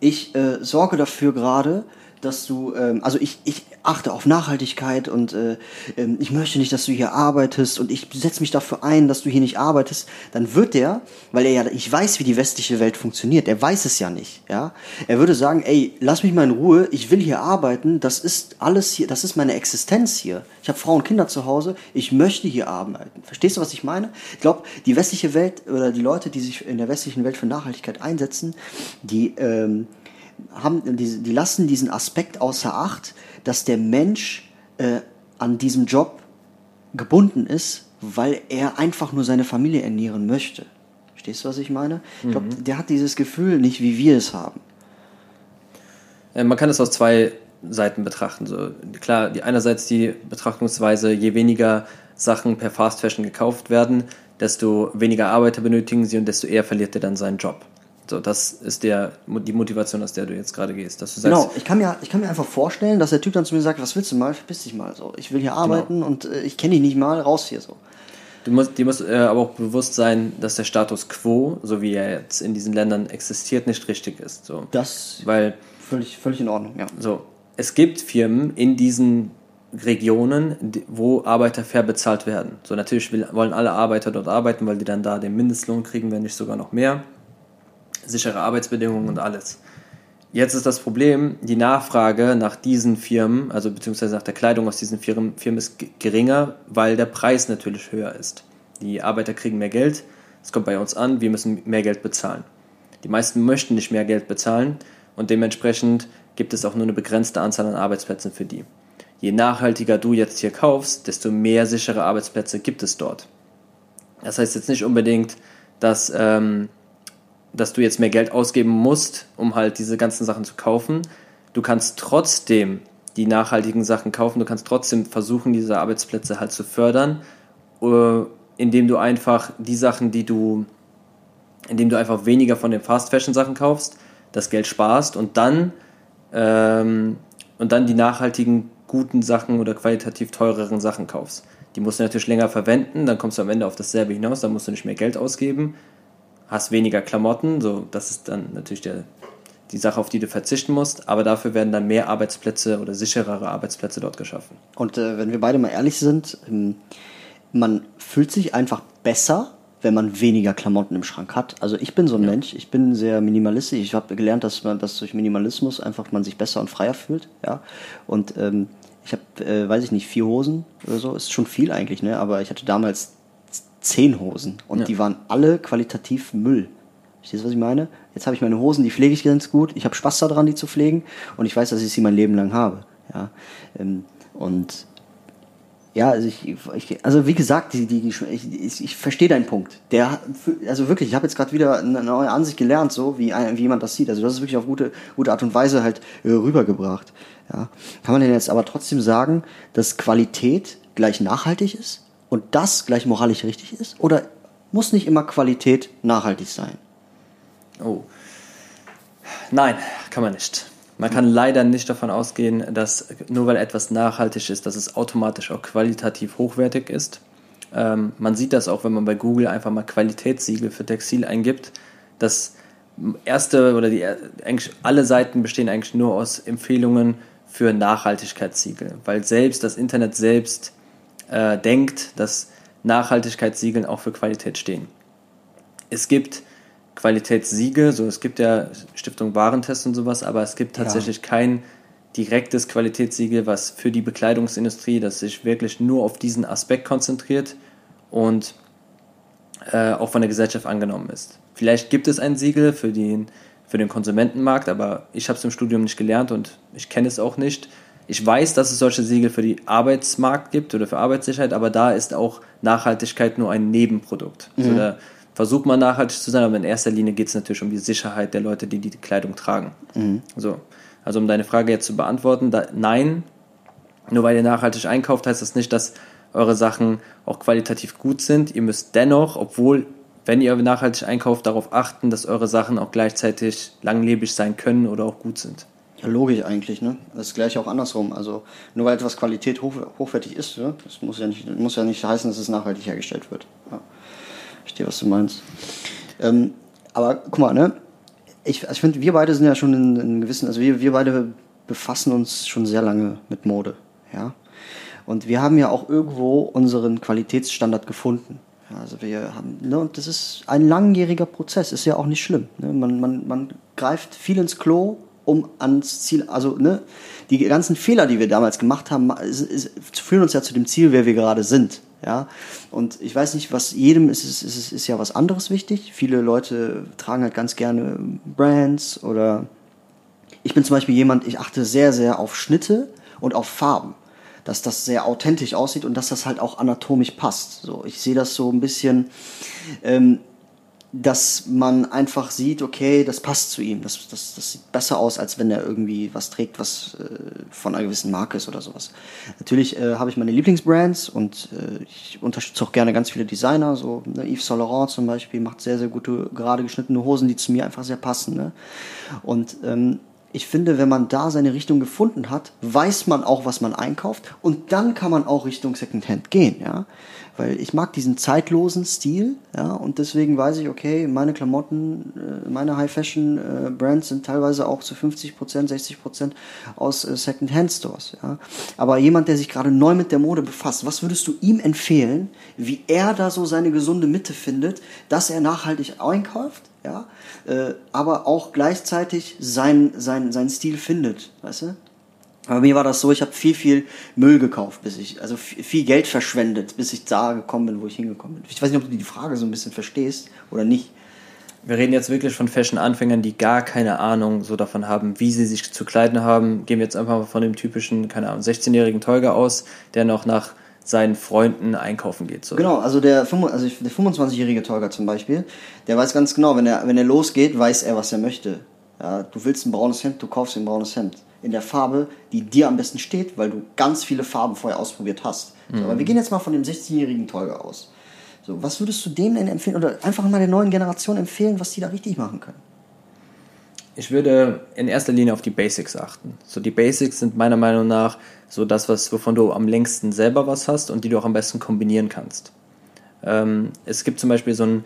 ich äh, sorge dafür gerade, dass du, ähm, also ich, ich achte auf Nachhaltigkeit und äh, ähm, ich möchte nicht, dass du hier arbeitest und ich setze mich dafür ein, dass du hier nicht arbeitest, dann wird der, weil er ja, ich weiß, wie die westliche Welt funktioniert, er weiß es ja nicht, ja, er würde sagen, ey, lass mich mal in Ruhe, ich will hier arbeiten, das ist alles hier, das ist meine Existenz hier. Ich habe Frauen und Kinder zu Hause, ich möchte hier arbeiten. Verstehst du, was ich meine? Ich glaube, die westliche Welt oder die Leute, die sich in der westlichen Welt für Nachhaltigkeit einsetzen, die ähm, haben, die, die lassen diesen Aspekt außer Acht, dass der Mensch äh, an diesem Job gebunden ist, weil er einfach nur seine Familie ernähren möchte. Verstehst du, was ich meine? Ich glaube, mhm. der hat dieses Gefühl nicht, wie wir es haben. Äh, man kann es aus zwei Seiten betrachten. So, klar, die einerseits die Betrachtungsweise, je weniger Sachen per Fast Fashion gekauft werden, desto weniger Arbeiter benötigen sie und desto eher verliert er dann seinen Job. So, das ist der, die Motivation, aus der du jetzt gerade gehst. Dass du sagst, genau, ich kann, mir, ich kann mir einfach vorstellen, dass der Typ dann zu mir sagt, was willst du mal, verpiss dich mal. So, ich will hier arbeiten genau. und äh, ich kenne dich nicht mal, raus hier so. Du musst, dir muss äh, aber auch bewusst sein, dass der Status quo, so wie er jetzt in diesen Ländern existiert, nicht richtig ist. So. Das Weil, völlig, völlig in Ordnung, ja. So, es gibt Firmen in diesen Regionen, wo Arbeiter fair bezahlt werden. So, natürlich will, wollen alle Arbeiter dort arbeiten, weil die dann da den Mindestlohn kriegen, wenn nicht sogar noch mehr sichere Arbeitsbedingungen und alles. Jetzt ist das Problem, die Nachfrage nach diesen Firmen, also beziehungsweise nach der Kleidung aus diesen Firmen, Firmen ist geringer, weil der Preis natürlich höher ist. Die Arbeiter kriegen mehr Geld, es kommt bei uns an, wir müssen mehr Geld bezahlen. Die meisten möchten nicht mehr Geld bezahlen und dementsprechend gibt es auch nur eine begrenzte Anzahl an Arbeitsplätzen für die. Je nachhaltiger du jetzt hier kaufst, desto mehr sichere Arbeitsplätze gibt es dort. Das heißt jetzt nicht unbedingt, dass ähm, dass du jetzt mehr Geld ausgeben musst, um halt diese ganzen Sachen zu kaufen. Du kannst trotzdem die nachhaltigen Sachen kaufen, du kannst trotzdem versuchen, diese Arbeitsplätze halt zu fördern, äh, indem du einfach die Sachen, die du, indem du einfach weniger von den Fast Fashion Sachen kaufst, das Geld sparst und dann ähm, und dann die nachhaltigen guten Sachen oder qualitativ teureren Sachen kaufst. Die musst du natürlich länger verwenden, dann kommst du am Ende auf dasselbe hinaus, dann musst du nicht mehr Geld ausgeben, hast weniger Klamotten, so das ist dann natürlich der, die Sache, auf die du verzichten musst, aber dafür werden dann mehr Arbeitsplätze oder sicherere Arbeitsplätze dort geschaffen. Und äh, wenn wir beide mal ehrlich sind, ähm, man fühlt sich einfach besser, wenn man weniger Klamotten im Schrank hat. Also ich bin so ein ja. Mensch, ich bin sehr minimalistisch. Ich habe gelernt, dass man dass durch Minimalismus einfach man sich besser und freier fühlt. Ja. Und ähm, ich habe, äh, weiß ich nicht, vier Hosen oder so, ist schon viel eigentlich, ne? Aber ich hatte damals zehn Hosen und ja. die waren alle qualitativ Müll. Verstehst du, was ich meine? Jetzt habe ich meine Hosen, die pflege ich ganz gut. Ich habe Spaß daran, die zu pflegen und ich weiß, dass ich sie mein Leben lang habe. Ja. Ähm, und ja, also ich, ich, also wie gesagt, die, die, ich, ich, verstehe deinen Punkt. Der, also wirklich, ich habe jetzt gerade wieder eine neue Ansicht gelernt, so wie, wie jemand das sieht. Also das ist wirklich auf gute, gute Art und Weise halt äh, rübergebracht. Ja. Kann man denn jetzt aber trotzdem sagen, dass Qualität gleich nachhaltig ist und das gleich moralisch richtig ist? Oder muss nicht immer Qualität nachhaltig sein? Oh. Nein, kann man nicht. Man kann leider nicht davon ausgehen, dass nur weil etwas nachhaltig ist, dass es automatisch auch qualitativ hochwertig ist. Ähm, man sieht das auch, wenn man bei Google einfach mal Qualitätssiegel für Textil eingibt. Das erste oder die eigentlich alle Seiten bestehen eigentlich nur aus Empfehlungen für Nachhaltigkeitssiegel, weil selbst das Internet selbst äh, denkt, dass Nachhaltigkeitssiegeln auch für Qualität stehen. Es gibt Qualitätssiegel, so es gibt ja Stiftung Warentest und sowas, aber es gibt tatsächlich ja. kein direktes Qualitätssiegel, was für die Bekleidungsindustrie, das sich wirklich nur auf diesen Aspekt konzentriert und äh, auch von der Gesellschaft angenommen ist. Vielleicht gibt es ein Siegel für den, für den Konsumentenmarkt, aber ich habe es im Studium nicht gelernt und ich kenne es auch nicht. Ich weiß, dass es solche Siegel für die Arbeitsmarkt gibt oder für Arbeitssicherheit, aber da ist auch Nachhaltigkeit nur ein Nebenprodukt. Mhm. Also da versucht man nachhaltig zu sein, aber in erster Linie geht es natürlich um die Sicherheit der Leute, die die Kleidung tragen. Mhm. So. Also um deine Frage jetzt zu beantworten, da, nein, nur weil ihr nachhaltig einkauft, heißt das nicht, dass eure Sachen auch qualitativ gut sind. Ihr müsst dennoch, obwohl, wenn ihr nachhaltig einkauft, darauf achten, dass eure Sachen auch gleichzeitig langlebig sein können oder auch gut sind. Ja, logisch eigentlich, ne? Das ist gleich auch andersrum. Also nur weil etwas Qualität hoch, hochwertig ist, ne? das muss ja, nicht, muss ja nicht heißen, dass es nachhaltig hergestellt wird. Ja. Ich verstehe, was du meinst. Ähm, aber guck mal, ne? Ich, also ich finde, wir beide sind ja schon in, in gewissen, also wir, wir beide befassen uns schon sehr lange mit Mode, ja. Und wir haben ja auch irgendwo unseren Qualitätsstandard gefunden. Also wir haben, ne, und das ist ein langjähriger Prozess, ist ja auch nicht schlimm. Ne? Man, man, man greift viel ins Klo, um ans Ziel, also ne, die ganzen Fehler, die wir damals gemacht haben, führen uns ja zu dem Ziel, wer wir gerade sind. Ja, und ich weiß nicht, was jedem ist, ist, ist, ist ja was anderes wichtig. Viele Leute tragen halt ganz gerne Brands oder ich bin zum Beispiel jemand, ich achte sehr, sehr auf Schnitte und auf Farben. Dass das sehr authentisch aussieht und dass das halt auch anatomisch passt. So, ich sehe das so ein bisschen, ähm, dass man einfach sieht, okay, das passt zu ihm. Das, das, das sieht besser aus, als wenn er irgendwie was trägt, was äh, von einer gewissen Marke ist oder sowas. Natürlich äh, habe ich meine Lieblingsbrands und äh, ich unterstütze auch gerne ganz viele Designer. So ne, Yves Saint Laurent zum Beispiel macht sehr, sehr gute, gerade geschnittene Hosen, die zu mir einfach sehr passen. Ne? Und ähm, ich finde, wenn man da seine Richtung gefunden hat, weiß man auch, was man einkauft und dann kann man auch Richtung Secondhand gehen, ja weil ich mag diesen zeitlosen Stil, ja, und deswegen weiß ich, okay, meine Klamotten, äh, meine High-Fashion-Brands sind teilweise auch zu 50% 60% aus äh, Second-Hand-Stores, ja. Aber jemand, der sich gerade neu mit der Mode befasst, was würdest du ihm empfehlen, wie er da so seine gesunde Mitte findet, dass er nachhaltig einkauft, ja, äh, aber auch gleichzeitig sein, sein, sein Stil findet, weißt du? Aber mir war das so, ich habe viel, viel Müll gekauft, bis ich, also viel Geld verschwendet, bis ich da gekommen bin, wo ich hingekommen bin. Ich weiß nicht, ob du die Frage so ein bisschen verstehst oder nicht. Wir reden jetzt wirklich von Fashion-Anfängern, die gar keine Ahnung so davon haben, wie sie sich zu kleiden haben. Gehen wir jetzt einfach mal von dem typischen, keine Ahnung, 16-jährigen Tolga aus, der noch nach seinen Freunden einkaufen geht. So. Genau, also der, also der 25-jährige Tolga zum Beispiel, der weiß ganz genau, wenn er, wenn er losgeht, weiß er, was er möchte. Ja, du willst ein braunes Hemd, du kaufst ein braunes Hemd in der Farbe, die dir am besten steht, weil du ganz viele Farben vorher ausprobiert hast. Mhm. So, aber wir gehen jetzt mal von dem 16-jährigen Tolga aus. So, was würdest du denen denn empfehlen oder einfach mal der neuen Generation empfehlen, was die da richtig machen können? Ich würde in erster Linie auf die Basics achten. So die Basics sind meiner Meinung nach so das, was, wovon du am längsten selber was hast und die du auch am besten kombinieren kannst. Ähm, es gibt zum Beispiel so ein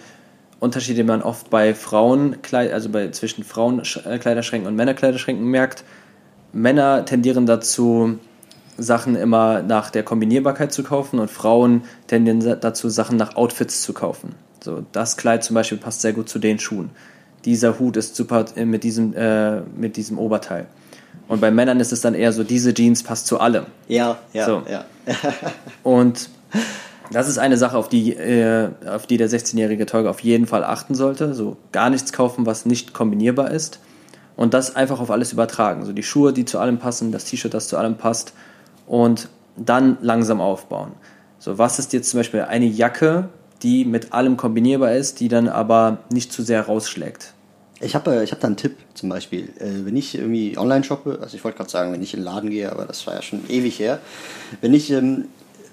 Unterschied, den man oft bei Frauen, also bei zwischen Frauenkleiderschränken und Männerkleiderschränken merkt. Männer tendieren dazu, Sachen immer nach der Kombinierbarkeit zu kaufen und Frauen tendieren dazu, Sachen nach Outfits zu kaufen. So, das Kleid zum Beispiel passt sehr gut zu den Schuhen. Dieser Hut ist super mit diesem, äh, mit diesem Oberteil. Und bei Männern ist es dann eher so, diese Jeans passt zu allem. Ja, ja, so. ja. [laughs] und das ist eine Sache, auf die, äh, auf die der 16-jährige Tolga auf jeden Fall achten sollte. So gar nichts kaufen, was nicht kombinierbar ist. Und das einfach auf alles übertragen. So die Schuhe, die zu allem passen, das T-Shirt, das zu allem passt. Und dann langsam aufbauen. So, was ist jetzt zum Beispiel eine Jacke, die mit allem kombinierbar ist, die dann aber nicht zu sehr rausschlägt? Ich habe äh, ich hab da einen Tipp zum Beispiel. Äh, wenn ich irgendwie online shoppe, also ich wollte gerade sagen, wenn ich in den Laden gehe, aber das war ja schon ewig her. Wenn ich, ähm,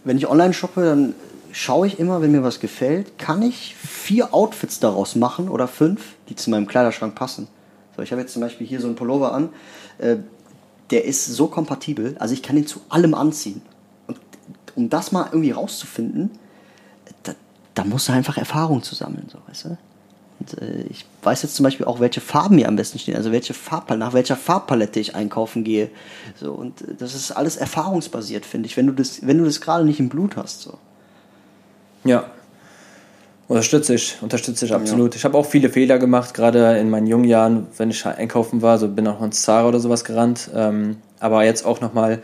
wenn ich online shoppe, dann schaue ich immer, wenn mir was gefällt, kann ich vier Outfits daraus machen oder fünf, die zu meinem Kleiderschrank passen. So, ich habe jetzt zum Beispiel hier so einen Pullover an, äh, der ist so kompatibel, also ich kann ihn zu allem anziehen. Und um das mal irgendwie rauszufinden, da, da musst du einfach Erfahrung zu sammeln, so, weißt du? Und, äh, ich weiß jetzt zum Beispiel auch, welche Farben mir am besten stehen, also welche Farbpalette, nach welcher Farbpalette ich einkaufen gehe. So, und äh, das ist alles erfahrungsbasiert, finde ich, wenn du das, das gerade nicht im Blut hast. So. Ja. Unterstütze ich, unterstütze ich absolut. Ja. Ich habe auch viele Fehler gemacht, gerade in meinen jungen Jahren, wenn ich einkaufen war, so bin auch ins Zara oder sowas gerannt. Ähm, aber jetzt auch nochmal,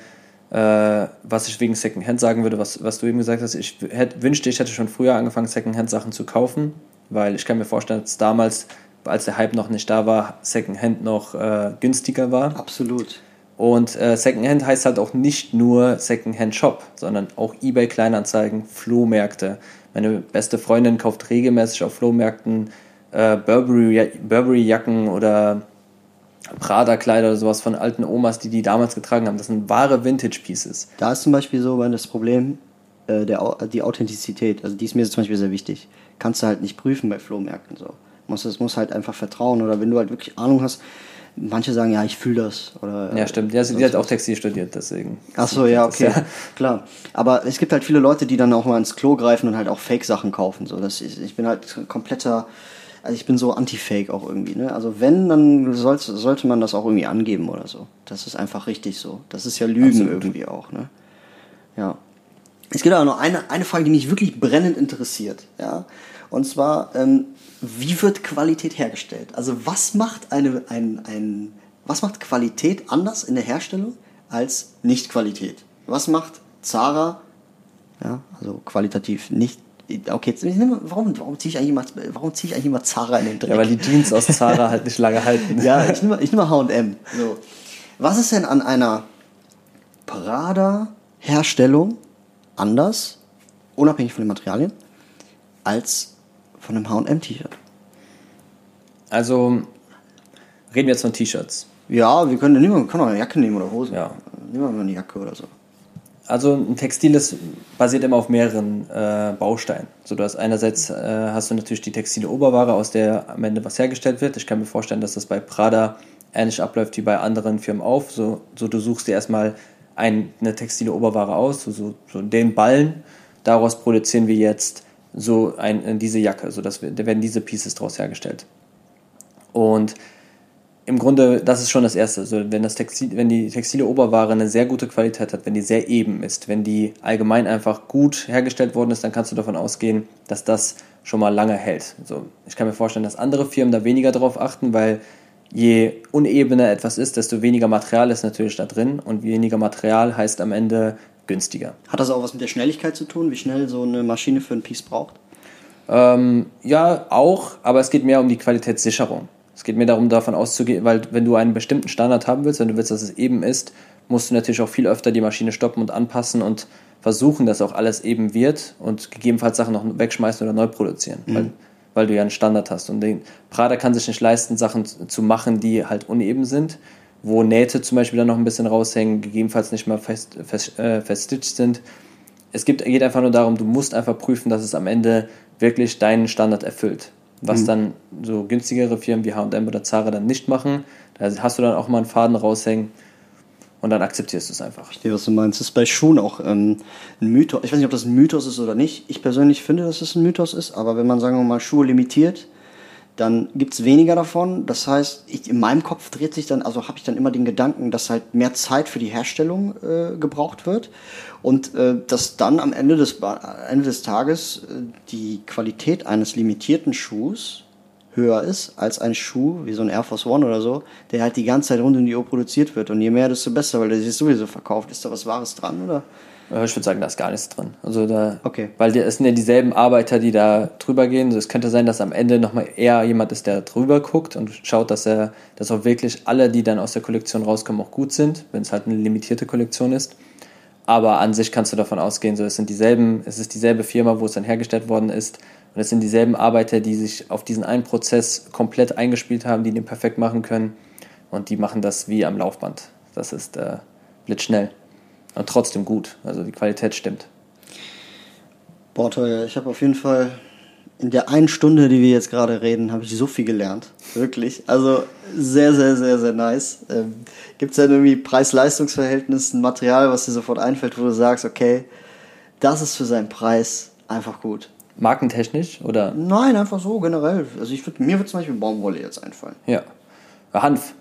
äh, was ich wegen Secondhand sagen würde, was, was du eben gesagt hast, ich hätte, wünschte, ich hätte schon früher angefangen, Secondhand-Sachen zu kaufen, weil ich kann mir vorstellen, dass damals, als der Hype noch nicht da war, Secondhand noch äh, günstiger war. Absolut. Und äh, Secondhand heißt halt auch nicht nur Secondhand Shop, sondern auch eBay Kleinanzeigen, Flohmärkte. Meine beste Freundin kauft regelmäßig auf Flohmärkten äh, Burberry, Burberry oder Prada Kleider oder sowas von alten Omas, die die damals getragen haben. Das sind wahre Vintage Pieces. Da ist zum Beispiel so das Problem äh, der, die Authentizität. Also die ist mir zum Beispiel sehr wichtig. Kannst du halt nicht prüfen bei Flohmärkten so. Es muss halt einfach vertrauen oder wenn du halt wirklich Ahnung hast, manche sagen, ja, ich fühle das. Oder, ja, stimmt. Ja, sie hat auch Textil studiert, deswegen. Ach so, ja, okay. Das, ja. [laughs] Klar. Aber es gibt halt viele Leute, die dann auch mal ins Klo greifen und halt auch Fake-Sachen kaufen. So, das ist, ich bin halt kompletter, also ich bin so anti-Fake auch irgendwie. Ne? Also wenn, dann sollte, sollte man das auch irgendwie angeben oder so. Das ist einfach richtig so. Das ist ja Lügen Absolut. irgendwie auch. Ne? Ja. Es gibt aber noch eine, eine Frage, die mich wirklich brennend interessiert. Ja? Und zwar, ähm, wie wird Qualität hergestellt? Also was macht eine, ein, ein, was macht Qualität anders in der Herstellung als Nicht-Qualität? Was macht Zara, ja, also qualitativ nicht Okay, jetzt, warum, warum ziehe ich, eigentlich immer, zieh ich eigentlich immer Zara in den Dreck? Ja, weil die Jeans aus Zara halt nicht lange halten. ja, ich nehme, ich nehme H&M. So. Was ist denn an einer Prada-Herstellung anders, unabhängig von den Materialien, als von einem HM-T-Shirt. Also reden wir jetzt von T-Shirts. Ja, wir können, nehmen, können auch eine Jacke nehmen oder Hose. Ja. Nehmen wir mal eine Jacke oder so. Also ein Textil ist, basiert immer auf mehreren äh, Bausteinen. So, du hast einerseits äh, hast du natürlich die textile Oberware, aus der am Ende was hergestellt wird. Ich kann mir vorstellen, dass das bei Prada ähnlich abläuft wie bei anderen Firmen auf. So, so du suchst dir erstmal ein, eine textile Oberware aus, so, so, so den Ballen. Daraus produzieren wir jetzt so ein, diese Jacke, so dass wir, da werden diese Pieces daraus hergestellt. Und im Grunde, das ist schon das Erste. Also wenn, das Textil, wenn die textile Oberware eine sehr gute Qualität hat, wenn die sehr eben ist, wenn die allgemein einfach gut hergestellt worden ist, dann kannst du davon ausgehen, dass das schon mal lange hält. Also ich kann mir vorstellen, dass andere Firmen da weniger drauf achten, weil je unebener etwas ist, desto weniger Material ist natürlich da drin und weniger Material heißt am Ende günstiger. Hat das auch was mit der Schnelligkeit zu tun, wie schnell so eine Maschine für ein Piece braucht? Ähm, ja, auch, aber es geht mehr um die Qualitätssicherung. Es geht mehr darum, davon auszugehen, weil wenn du einen bestimmten Standard haben willst, wenn du willst, dass es eben ist, musst du natürlich auch viel öfter die Maschine stoppen und anpassen und versuchen, dass auch alles eben wird und gegebenenfalls Sachen noch wegschmeißen oder neu produzieren, mhm. weil, weil du ja einen Standard hast. Und den Prada kann sich nicht leisten, Sachen zu machen, die halt uneben sind wo Nähte zum Beispiel dann noch ein bisschen raushängen, gegebenenfalls nicht mal fest, fest, äh, feststitcht sind. Es gibt, geht einfach nur darum, du musst einfach prüfen, dass es am Ende wirklich deinen Standard erfüllt. Was mhm. dann so günstigere Firmen wie H&M oder Zara dann nicht machen. Da hast du dann auch mal einen Faden raushängen und dann akzeptierst du es einfach. Ich verstehe, was du meinst. Das ist bei Schuhen auch ähm, ein Mythos. Ich weiß nicht, ob das ein Mythos ist oder nicht. Ich persönlich finde, dass es ein Mythos ist, aber wenn man, sagen wir mal, Schuhe limitiert, dann gibt's weniger davon. Das heißt, ich, in meinem Kopf dreht sich dann, also habe ich dann immer den Gedanken, dass halt mehr Zeit für die Herstellung äh, gebraucht wird und äh, dass dann am Ende des, Ende des Tages äh, die Qualität eines limitierten Schuhs höher ist als ein Schuh wie so ein Air Force One oder so, der halt die ganze Zeit rund um die Uhr produziert wird. Und je mehr, desto besser, weil der sich sowieso verkauft. Ist da was Wahres dran, oder? Äh, Ich würde sagen, da ist gar nichts drin. Also da, Okay. weil es sind ja dieselben Arbeiter, die da drüber gehen. Also es könnte sein, dass am Ende nochmal eher jemand ist, der drüber guckt und schaut, dass er, dass auch wirklich alle, die dann aus der Kollektion rauskommen, auch gut sind, wenn es halt eine limitierte Kollektion ist. Aber an sich kannst du davon ausgehen, so es sind dieselben, es ist dieselbe Firma, wo es dann hergestellt worden ist. Und es sind dieselben Arbeiter, die sich auf diesen einen Prozess komplett eingespielt haben, die den perfekt machen können. Und die machen das wie am Laufband. Das ist äh, blitzschnell. Und trotzdem gut. Also die Qualität stimmt. Boah, toll. Ich habe auf jeden Fall in der einen Stunde, die wir jetzt gerade reden, habe ich so viel gelernt. Wirklich. Also sehr, sehr, sehr, sehr nice. Ähm, Gibt es denn irgendwie Preis-Leistungs-Verhältnis, ein Material, was dir sofort einfällt, wo du sagst, okay, das ist für seinen Preis einfach gut? Markentechnisch oder? Nein, einfach so generell. Also ich würd, mir wird zum Beispiel Baumwolle jetzt einfallen. Ja. Hanf.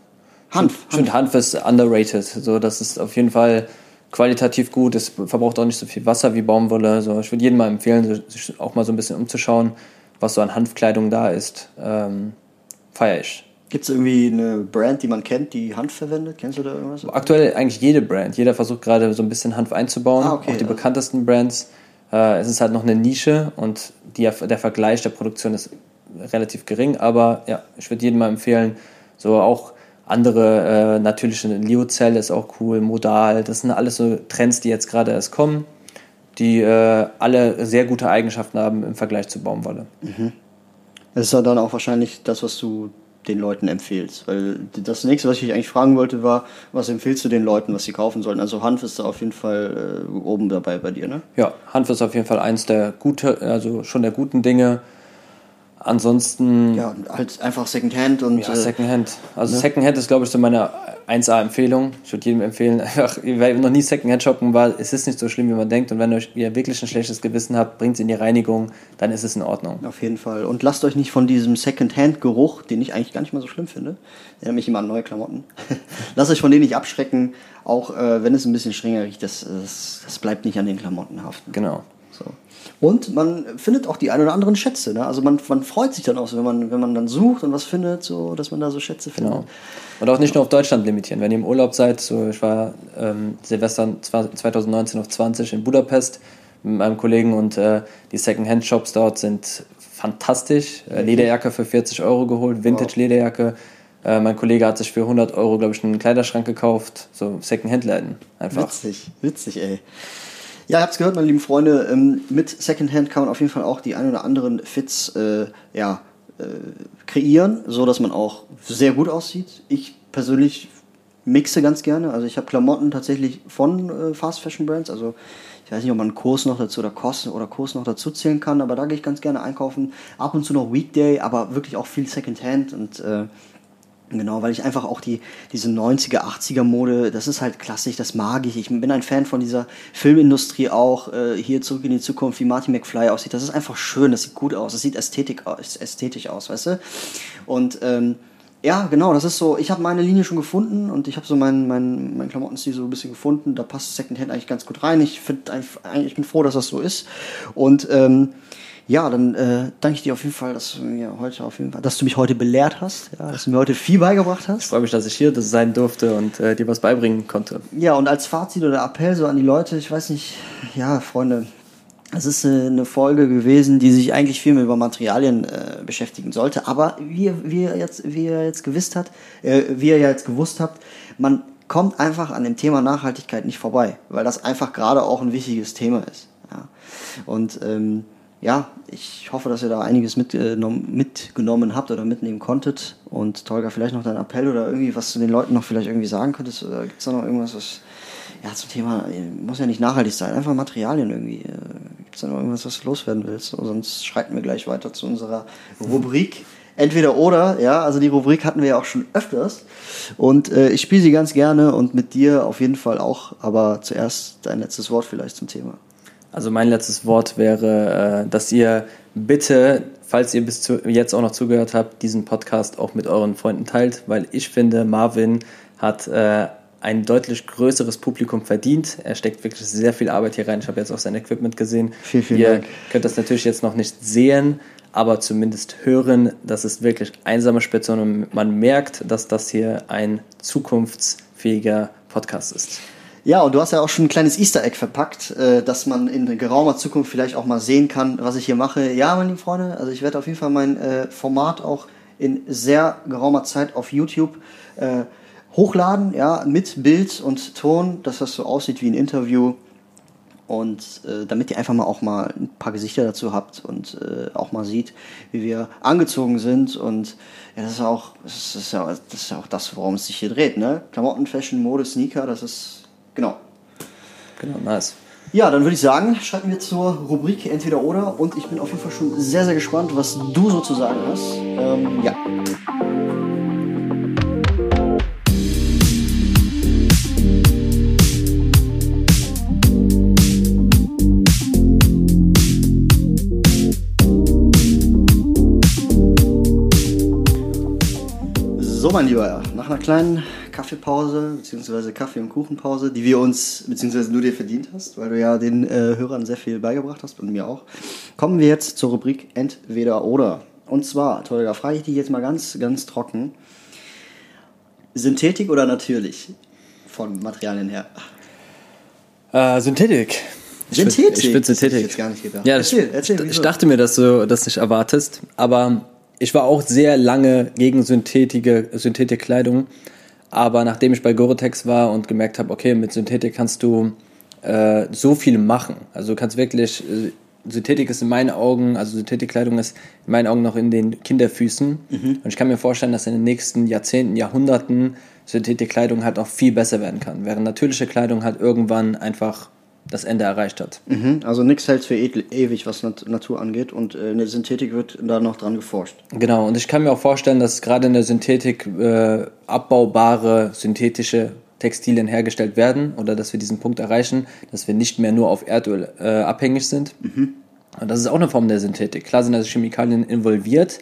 Hanf. Ich finde Hanf ist underrated. So, das ist auf jeden Fall qualitativ gut. Es verbraucht auch nicht so viel Wasser wie Baumwolle. So, ich würde jedem mal empfehlen, sich auch mal so ein bisschen umzuschauen, was so an Hanfkleidung da ist. Ähm, Feier ich. Gibt es irgendwie eine Brand, die man kennt, die Hanf verwendet? Kennst du da irgendwas? Aktuell eigentlich jede Brand. Jeder versucht gerade so ein bisschen Hanf einzubauen. Ah, okay, auch die ja. bekanntesten Brands. Äh, es ist halt noch eine Nische und die, der Vergleich der Produktion ist relativ gering. Aber ja, ich würde jedem mal empfehlen, so auch andere äh, natürliche Liozell ist auch cool, Modal. Das sind alles so Trends, die jetzt gerade erst kommen, die äh, alle sehr gute Eigenschaften haben im Vergleich zu Baumwolle. Das ist ja dann auch wahrscheinlich das, was du den Leuten empfehlst. Weil das nächste, was ich eigentlich fragen wollte, war, was empfiehlst du den Leuten, was sie kaufen sollten? Also Hanf ist da auf jeden Fall äh, oben dabei bei dir, ne? Ja, Hanf ist auf jeden Fall eins der gute, also schon der guten Dinge. Ansonsten Ja, halt einfach Secondhand und Ja, äh, Secondhand. Also Secondhand ist, glaube ich, so meine 1A-Empfehlung. Ich würde jedem empfehlen, [laughs] einfach, wer noch nie Secondhand shoppen war, es ist nicht so schlimm, wie man denkt. Und wenn euch, ihr wirklich ein schlechtes Gewissen habt, bringt es in die Reinigung, dann ist es in Ordnung. auf jeden Fall. Und lasst euch nicht von diesem Secondhand-Geruch, den ich eigentlich gar nicht mal so schlimm finde, erinnert mich immer an neue Klamotten, [laughs] lasst euch von denen nicht abschrecken, auch äh, wenn es ein bisschen strenger riecht, das, das, das bleibt nicht an den Klamotten haften. Genau. Und man findet auch die ein oder anderen Schätze. Ne? Also man, man freut sich dann auch so, wenn man, wenn man dann sucht und was findet, so, dass man da so Schätze findet. Genau. Und auch nicht nur auf Deutschland limitieren. Wenn ihr im Urlaub seid, so ich war ähm, Silvester 2019 auf 20 in Budapest mit meinem Kollegen und äh, die Secondhand-Shops dort sind fantastisch. Äh, Lederjacke für 40 Euro geholt, Vintage-Lederjacke. Äh, mein Kollege hat sich für 100 Euro, glaube ich, einen Kleiderschrank gekauft. So Secondhand-Läden einfach. Witzig, witzig, ey. Ja, ihr habt's gehört, meine lieben Freunde. Ähm, mit Secondhand kann man auf jeden Fall auch die ein oder anderen Fits äh, ja, äh, kreieren, so dass man auch sehr gut aussieht. Ich persönlich mixe ganz gerne. Also ich habe Klamotten tatsächlich von äh, Fast Fashion Brands. Also ich weiß nicht, ob man Kurs noch dazu oder Kosten oder Kurs noch dazu zählen kann, aber da gehe ich ganz gerne einkaufen. Ab und zu noch Weekday, aber wirklich auch viel Secondhand und äh, Genau, weil ich einfach auch die, diese 90er, 80er Mode, das ist halt klassisch, das mag ich. Ich bin ein Fan von dieser Filmindustrie auch, äh, hier zurück in die Zukunft, wie Marty McFly aussieht. Das ist einfach schön, das sieht gut aus, das sieht ästhetik aus, ästhetisch aus, weißt du? Und ähm, ja, genau, das ist so, ich habe meine Linie schon gefunden und ich habe so meinen mein, mein Klamottenstil so ein bisschen gefunden. Da passt Secondhand eigentlich ganz gut rein. Ich, find, ich bin froh, dass das so ist. Und ähm, ja, dann äh, danke ich dir auf jeden Fall, dass du mir heute auf jeden Fall, dass du mich heute belehrt hast, ja, dass du mir heute viel beigebracht hast. Ich freue mich, dass ich hier das sein durfte und äh, dir was beibringen konnte. Ja, und als Fazit oder Appell so an die Leute, ich weiß nicht, ja, Freunde, es ist äh, eine Folge gewesen, die sich eigentlich viel mehr über Materialien äh, beschäftigen sollte, aber wie, ihr- wie, ihr jetzt, wie ihr jetzt gewusst habt, äh, wie ihr ja jetzt gewusst habt, man kommt einfach an dem Thema Nachhaltigkeit nicht vorbei, weil das einfach gerade auch ein wichtiges Thema ist. Ja. Und ähm, ja, ich hoffe, dass ihr da einiges mitgenommen, mitgenommen habt oder mitnehmen konntet. Und Tolga, vielleicht noch dein Appell oder irgendwie, was du den Leuten noch vielleicht irgendwie sagen könntest. Oder gibt es da noch irgendwas, was ja zum Thema, äh, muss ja nicht nachhaltig sein, einfach Materialien irgendwie. Gibt es da noch irgendwas, was du loswerden willst? Sonst schreiten wir gleich weiter zu unserer Rubrik. Entweder oder, ja, also die Rubrik hatten wir ja auch schon öfters. Und äh, ich spiele sie ganz gerne und mit dir auf jeden Fall auch. Aber zuerst dein letztes Wort vielleicht zum Thema. Also mein letztes Wort wäre, äh, dass ihr bitte falls ihr bis jetzt auch noch zugehört habt, diesen Podcast auch mit euren Freunden teilt, weil ich finde, Marvin hat äh, ein deutlich größeres Publikum verdient. Er steckt wirklich sehr viel Arbeit hier rein. Ich habe jetzt auch sein Equipment gesehen. Vielen, vielen Ihr Dank. könnt das natürlich jetzt noch nicht sehen, aber zumindest hören. Das ist wirklich einsame Spitze und man merkt, dass das hier ein zukunftsfähiger Podcast ist. Ja, und du hast ja auch schon ein kleines Easter Egg verpackt, äh, dass man in geraumer Zukunft vielleicht auch mal sehen kann, was ich hier mache. Ja, meine lieben Freunde, also ich werde auf jeden Fall mein äh, Format auch in sehr geraumer Zeit auf YouTube äh, hochladen, ja, mit Bild und Ton, dass das so aussieht wie ein Interview. Und äh, damit ihr einfach mal auch mal ein paar Gesichter dazu habt und äh, auch mal sieht, wie wir angezogen sind. Und ja, das ist auch, das ist ja, das ist ja auch das, worum es sich hier dreht, ne? Klamotten, Fashion, Mode, Sneaker, das ist genau. Genau, nice. Ja, dann würde ich sagen, schreiten wir zur Rubrik Entweder oder und ich bin auf jeden Fall schon sehr, sehr gespannt, was du so zu sagen hast. Ähm, ja. So, mein Lieber, nach einer kleinen Kaffeepause, beziehungsweise Kaffee- und Kuchenpause, die wir uns, beziehungsweise du dir verdient hast, weil du ja den äh, Hörern sehr viel beigebracht hast und mir auch, kommen wir jetzt zur Rubrik Entweder oder. Und zwar, Tolga, frage ich dich jetzt mal ganz, ganz trocken. Synthetik oder natürlich? Von Materialien her. Äh, Synthetik. Synthetik? Ich Das hätte ich Synthetik. jetzt gar nicht gedacht. Ja, das, Erzähl, erzähl, ich dachte mir, dass du das nicht erwartest, aber ich war auch sehr lange gegen synthetische Synthetikkleidung. Aber nachdem ich bei Gore-Tex war und gemerkt habe, okay, mit Synthetik kannst du äh, so viel machen. Also du kannst wirklich, äh, Synthetik ist in meinen Augen, also Synthetikkleidung ist in meinen Augen noch in den Kinderfüßen. Und ich kann mir vorstellen, dass in den nächsten Jahrzehnten, Jahrhunderten Synthetikkleidung halt auch viel besser werden kann. Während natürliche Kleidung halt irgendwann einfach das Ende erreicht hat. Mhm, also nichts hält für ewig, was Nat Natur angeht und äh, eine Synthetik wird da noch dran geforscht. Genau, und ich kann mir auch vorstellen, dass gerade in der Synthetik äh, abbaubare synthetische Textilien hergestellt werden oder dass wir diesen Punkt erreichen, dass wir nicht mehr nur auf Erdöl äh, abhängig sind. Und das ist auch eine Form der Synthetik. Klar sind da Chemikalien involviert,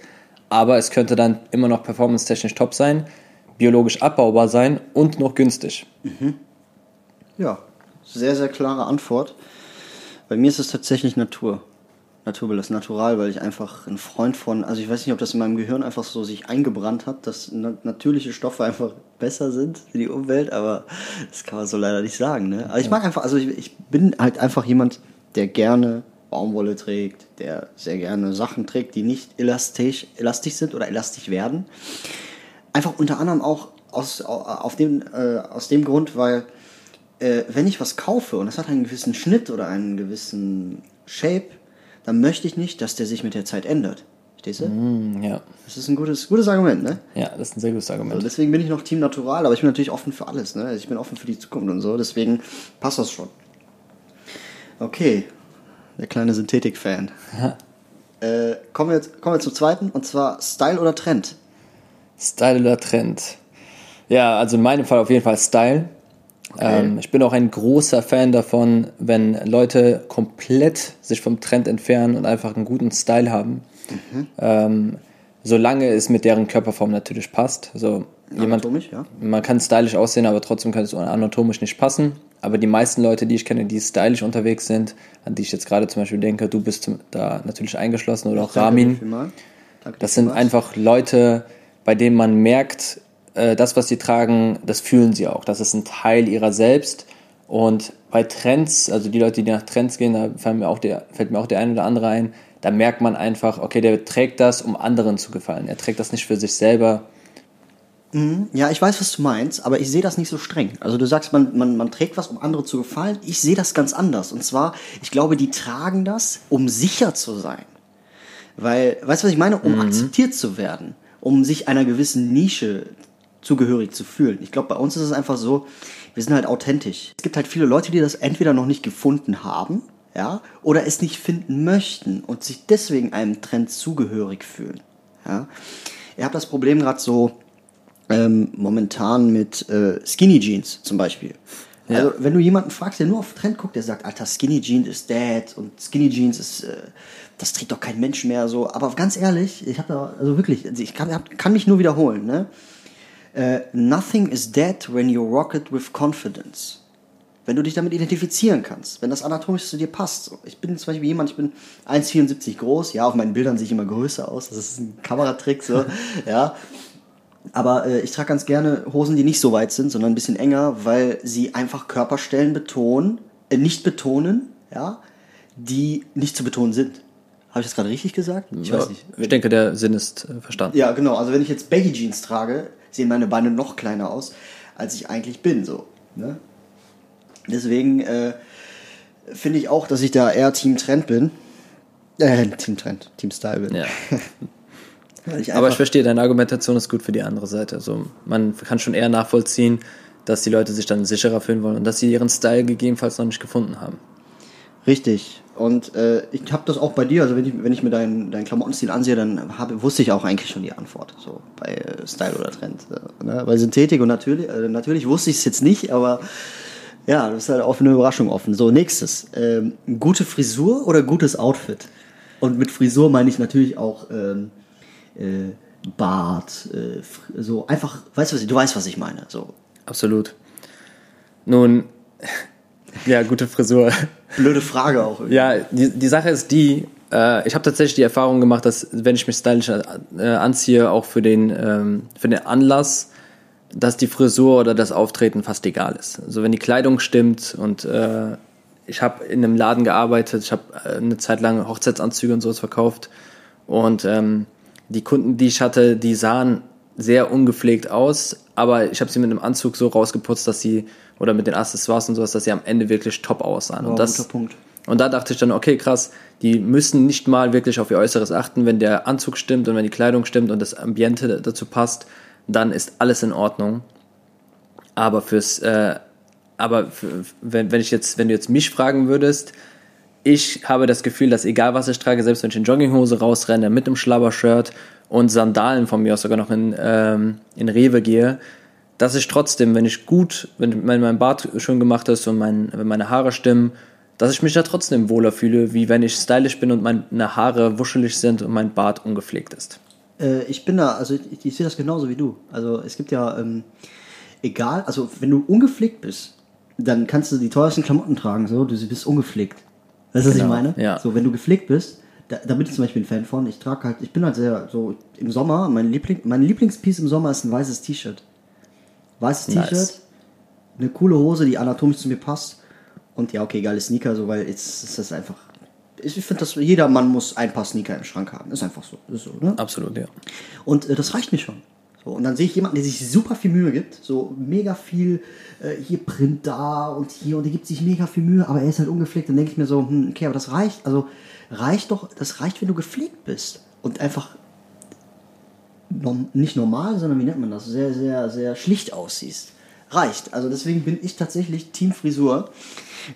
aber es könnte dann immer noch performance-technisch top sein, biologisch abbaubar sein und noch günstig. Ja, sehr, sehr klare Antwort. Bei mir ist es tatsächlich Natur. Naturbelassen, natural, weil ich einfach ein Freund von, also ich weiß nicht, ob das in meinem Gehirn einfach so sich eingebrannt hat, dass na natürliche Stoffe einfach besser sind für die Umwelt, aber das kann man so leider nicht sagen. Ne? Aber ich mag einfach, also ich, ich bin halt einfach jemand, der gerne Baumwolle trägt, der sehr gerne Sachen trägt, die nicht elastisch, elastisch sind oder elastisch werden. Einfach unter anderem auch aus, auf dem, äh, aus dem Grund, weil äh, wenn ich was kaufe und das hat einen gewissen Schnitt oder einen gewissen Shape, dann möchte ich nicht, dass der sich mit der Zeit ändert. Verstehst du? Hm, ja. Das ist ein gutes, gutes Argument, ne? ja, das ist ein sehr gutes Argument. deswegen bin ich noch Team Natural, aber ich bin natürlich offen für alles, ne? Ich bin offen für die Zukunft und so, deswegen passt das schon. Okay, der kleine Synthetik-Fan. äh, kommen, wir jetzt, kommen wir zum zweiten, und zwar Style oder Trend? Style oder Trend? Ja, also in meinem Fall auf jeden Fall Style. Ähm, ich bin auch ein großer Fan davon, wenn Leute komplett sich vom Trend entfernen und einfach einen guten Style haben. Ähm, solange es mit deren Körperform natürlich passt. Also jemand, ja. man kann stylisch aussehen, aber trotzdem kann es anatomisch nicht passen. Aber die meisten Leute, die ich kenne, die stylisch unterwegs sind, an die ich jetzt gerade zum Beispiel denke, du bist da natürlich eingeschlossen oder auch Danke dir Ramin. Das sind einfach Leute, bei denen man merkt, äh, das, was sie tragen, das fühlen sie auch. Das ist ein Teil ihrer selbst. Und bei Trends, also die Leute, die nach Trends gehen, da fällt mir auch der, fällt mir auch der ein oder andere ein, da merkt man einfach, okay, der trägt das, um anderen zu gefallen. Er trägt das nicht für sich selber. Ja, ich weiß, was du meinst, aber ich sehe das nicht so streng. Also du sagst, man, man, man trägt was, um andere zu gefallen. Ich sehe das ganz anders. Und zwar, ich glaube, die tragen das, um sicher zu sein. Weil, weißt du, was ich meine? Um akzeptiert zu werden. Um sich einer gewissen Nische zugehörig zu fühlen. Ich glaube, bei uns ist es einfach so, wir sind halt authentisch. Es gibt halt viele Leute, die das entweder noch nicht gefunden haben, ja, oder es nicht finden möchten und sich deswegen einem Trend zugehörig fühlen. Ja. Ihr habt das Problem gerade so ähm, momentan mit äh, Skinny Jeans zum Beispiel. Ja. Also, wenn du jemanden fragst, der nur auf Trend guckt, der sagt, Alter, Skinny Jeans ist dead und Skinny Jeans ist, äh, das trägt doch kein Mensch mehr so. Aber ganz ehrlich, ich habe da, also wirklich, also ich kann, hab, kann mich nur wiederholen, ne? Äh, nothing is dead when you rock it with confidence. Wenn du dich damit identifizieren kannst, wenn das anatomisch zu dir passt. Ich bin zum Beispiel jemand, ich bin 1,74 groß, ja, auf meinen Bildern sehe ich immer größer aus, das ist ein Kameratrick, so, [laughs] ja. Aber äh, ich trage ganz gerne Hosen, die nicht so weit sind, sondern ein bisschen enger, weil sie einfach Körperstellen betonen, äh, nicht betonen, ja, die nicht zu betonen sind. Habe ich das gerade richtig gesagt? Ich weiß nicht. Ich denke, der Sinn ist äh, verstanden. Ja, genau. Also wenn ich jetzt Baggy Jeans trage, sehen meine Beine noch kleiner aus, als ich eigentlich bin. So. Ne? Deswegen äh, finde ich auch, dass ich da eher Team Trend bin. Äh, Team Trend, Team Style bin. Ja. [laughs] Ich Aber ich verstehe, deine Argumentation ist gut für die andere Seite. Also man kann schon eher nachvollziehen, dass die Leute sich dann sicherer fühlen wollen und dass sie ihren Style gegebenenfalls noch nicht gefunden haben. Richtig. Und äh, ich habe das auch bei dir, also wenn ich, wenn ich mir deinen, deinen Klamottenstil ansehe, dann habe, wusste ich auch eigentlich schon die Antwort, so bei äh, Style oder Trend. Äh, ne? Bei Synthetik und natürlich, äh, natürlich wusste ich es jetzt nicht, aber ja, das ist halt auch für eine Überraschung offen. So, nächstes. Ähm, gute Frisur oder gutes Outfit? Und mit Frisur meine ich natürlich auch ähm, äh, Bart, äh, so einfach, weißt du, du weißt, was ich meine. So, Absolut. Nun, [laughs] ja, gute Frisur. blöde Frage auch. irgendwie. Ja, die, die Sache ist die, äh, ich habe tatsächlich die Erfahrung gemacht, dass wenn ich mich stylisch äh, anziehe, auch für den, ähm, für den Anlass, dass die Frisur oder das Auftreten fast egal ist. Also wenn die Kleidung stimmt und äh, ich habe in einem Laden gearbeitet, ich habe äh, eine Zeit lang Hochzeitsanzüge und sowas verkauft und ähm, die Kunden, die ich hatte, die sahen sehr ungepflegt aus, aber ich habe sie mit einem Anzug so rausgeputzt, dass sie oder mit den Accessoires und sowas, dass sie am Ende wirklich top aussahen. Ja, und das, guter Punkt. und da dachte ich dann, okay, krass, die müssen nicht mal wirklich auf ihr Äußeres achten, wenn der Anzug stimmt und wenn die Kleidung stimmt und das Ambiente dazu passt, dann ist alles in Ordnung. Aber fürs, äh, aber für, wenn, wenn ich jetzt, wenn du jetzt mich fragen würdest, ich habe das Gefühl, dass egal was ich trage, selbst wenn ich in Jogginghose rausrenne, mit einem Schlabbershirt und Sandalen von mir aus sogar noch in, ähm, in Rewe gehe, dass ich trotzdem, wenn ich gut, wenn wenn mein Bart schön gemacht ist und mein, wenn meine Haare stimmen, dass ich mich da trotzdem wohler fühle, wie wenn ich stylisch bin und meine Haare wuschelig sind und mein Bart ungepflegt ist. Äh, ich bin da, also ich, ich sehe das genauso wie du. Also es gibt ja, ähm, egal, also wenn du ungepflegt bist, dann kannst du die teuersten Klamotten tragen, so, du bist ungepflegt. Weißt du, was ich Genau, meine? ja. So, wenn du gepflegt bist, da, da bin ich zum Beispiel ein Fan von. Ich trage halt, ich bin halt sehr, so im Sommer, mein, Liebling, mein Lieblingspiece im Sommer ist ein weißes T-Shirt. Weißes Nice. T-Shirt, eine coole Hose, die anatomisch zu mir passt. Und ja, okay, geile Sneaker, so, weil jetzt ist das einfach. Ich finde, dass jeder Mann muss ein paar Sneaker im Schrank haben. Ist einfach so. Ist so ne? Absolut, ja. Und äh, das reicht mir schon. So, und dann sehe ich jemanden, der sich super viel Mühe gibt, so mega viel äh, hier Print da und hier und der gibt sich mega viel Mühe, aber er ist halt ungepflegt. Dann denke ich mir so, hm, okay, aber das reicht, also reicht doch, das reicht, wenn du gepflegt bist und einfach nicht normal, sondern wie nennt man das, sehr, sehr, sehr schlicht aussiehst. Reicht. Also deswegen bin ich tatsächlich Team Frisur.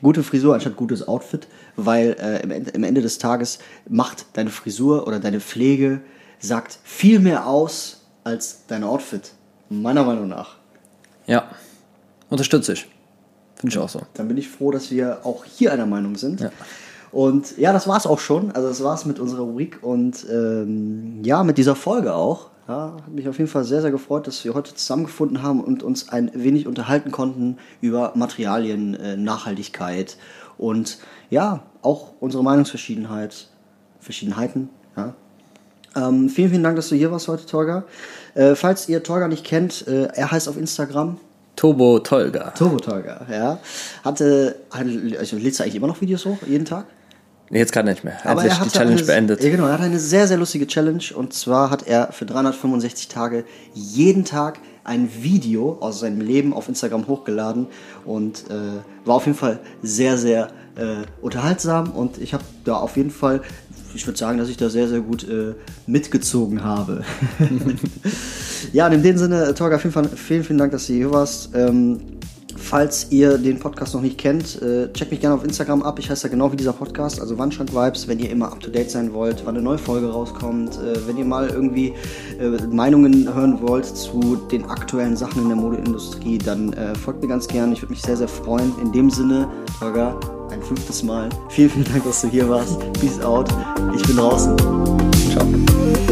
Gute Frisur anstatt gutes Outfit, weil äh, im, Ende, im Ende des Tages macht deine Frisur oder deine Pflege sagt viel mehr aus als dein Outfit. Meiner Meinung nach. Ja, unterstütze ich. Finde ich auch so. Dann bin ich froh, dass wir auch hier einer Meinung sind. Ja. Und ja, das war's auch schon. Also das war's mit unserer Rubrik und ähm, ja, mit dieser Folge auch. Ja, hat mich auf jeden Fall sehr, sehr gefreut, dass wir heute zusammengefunden haben und uns ein wenig unterhalten konnten über Materialien, äh, Nachhaltigkeit und ja, auch unsere Meinungsverschiedenheit, Verschiedenheiten. Ja. Ähm, vielen, vielen Dank, dass du hier warst heute, Torga. Äh, falls ihr Torga nicht kennt, äh, er heißt auf Instagram Turbo Tolga. Turbo Torga, ja. Hatte, also lädst du eigentlich immer noch Videos hoch, jeden Tag? Nee, jetzt gerade nicht mehr. Er hat Aber sich er die Challenge eine, beendet. Ja, genau, er hat eine sehr, sehr lustige Challenge. Und zwar hat er für 365 Tage jeden Tag ein Video aus seinem Leben auf Instagram hochgeladen und äh, war auf jeden Fall sehr, sehr äh, unterhaltsam. Und ich habe da auf jeden Fall, ich würde sagen, dass ich da sehr, sehr gut äh, mitgezogen habe. [laughs] ja, und in dem Sinne, Torga, auf jeden Fall vielen, vielen Dank, dass du hier warst. Ähm, Falls ihr den Podcast noch nicht kennt, äh, checkt mich gerne auf Instagram ab. Ich heiße da genau wie dieser Podcast, also Wandschrank Vibes, wenn ihr immer up to date sein wollt, wann eine neue Folge rauskommt, äh, wenn ihr mal irgendwie äh, Meinungen hören wollt zu den aktuellen Sachen in der Modeindustrie, dann äh, folgt mir ganz gerne. Ich würde mich sehr, sehr freuen. In dem Sinne, Holger, ein fünftes Mal. Vielen, vielen Dank, dass du hier warst. Peace out. Ich bin draußen. Ciao.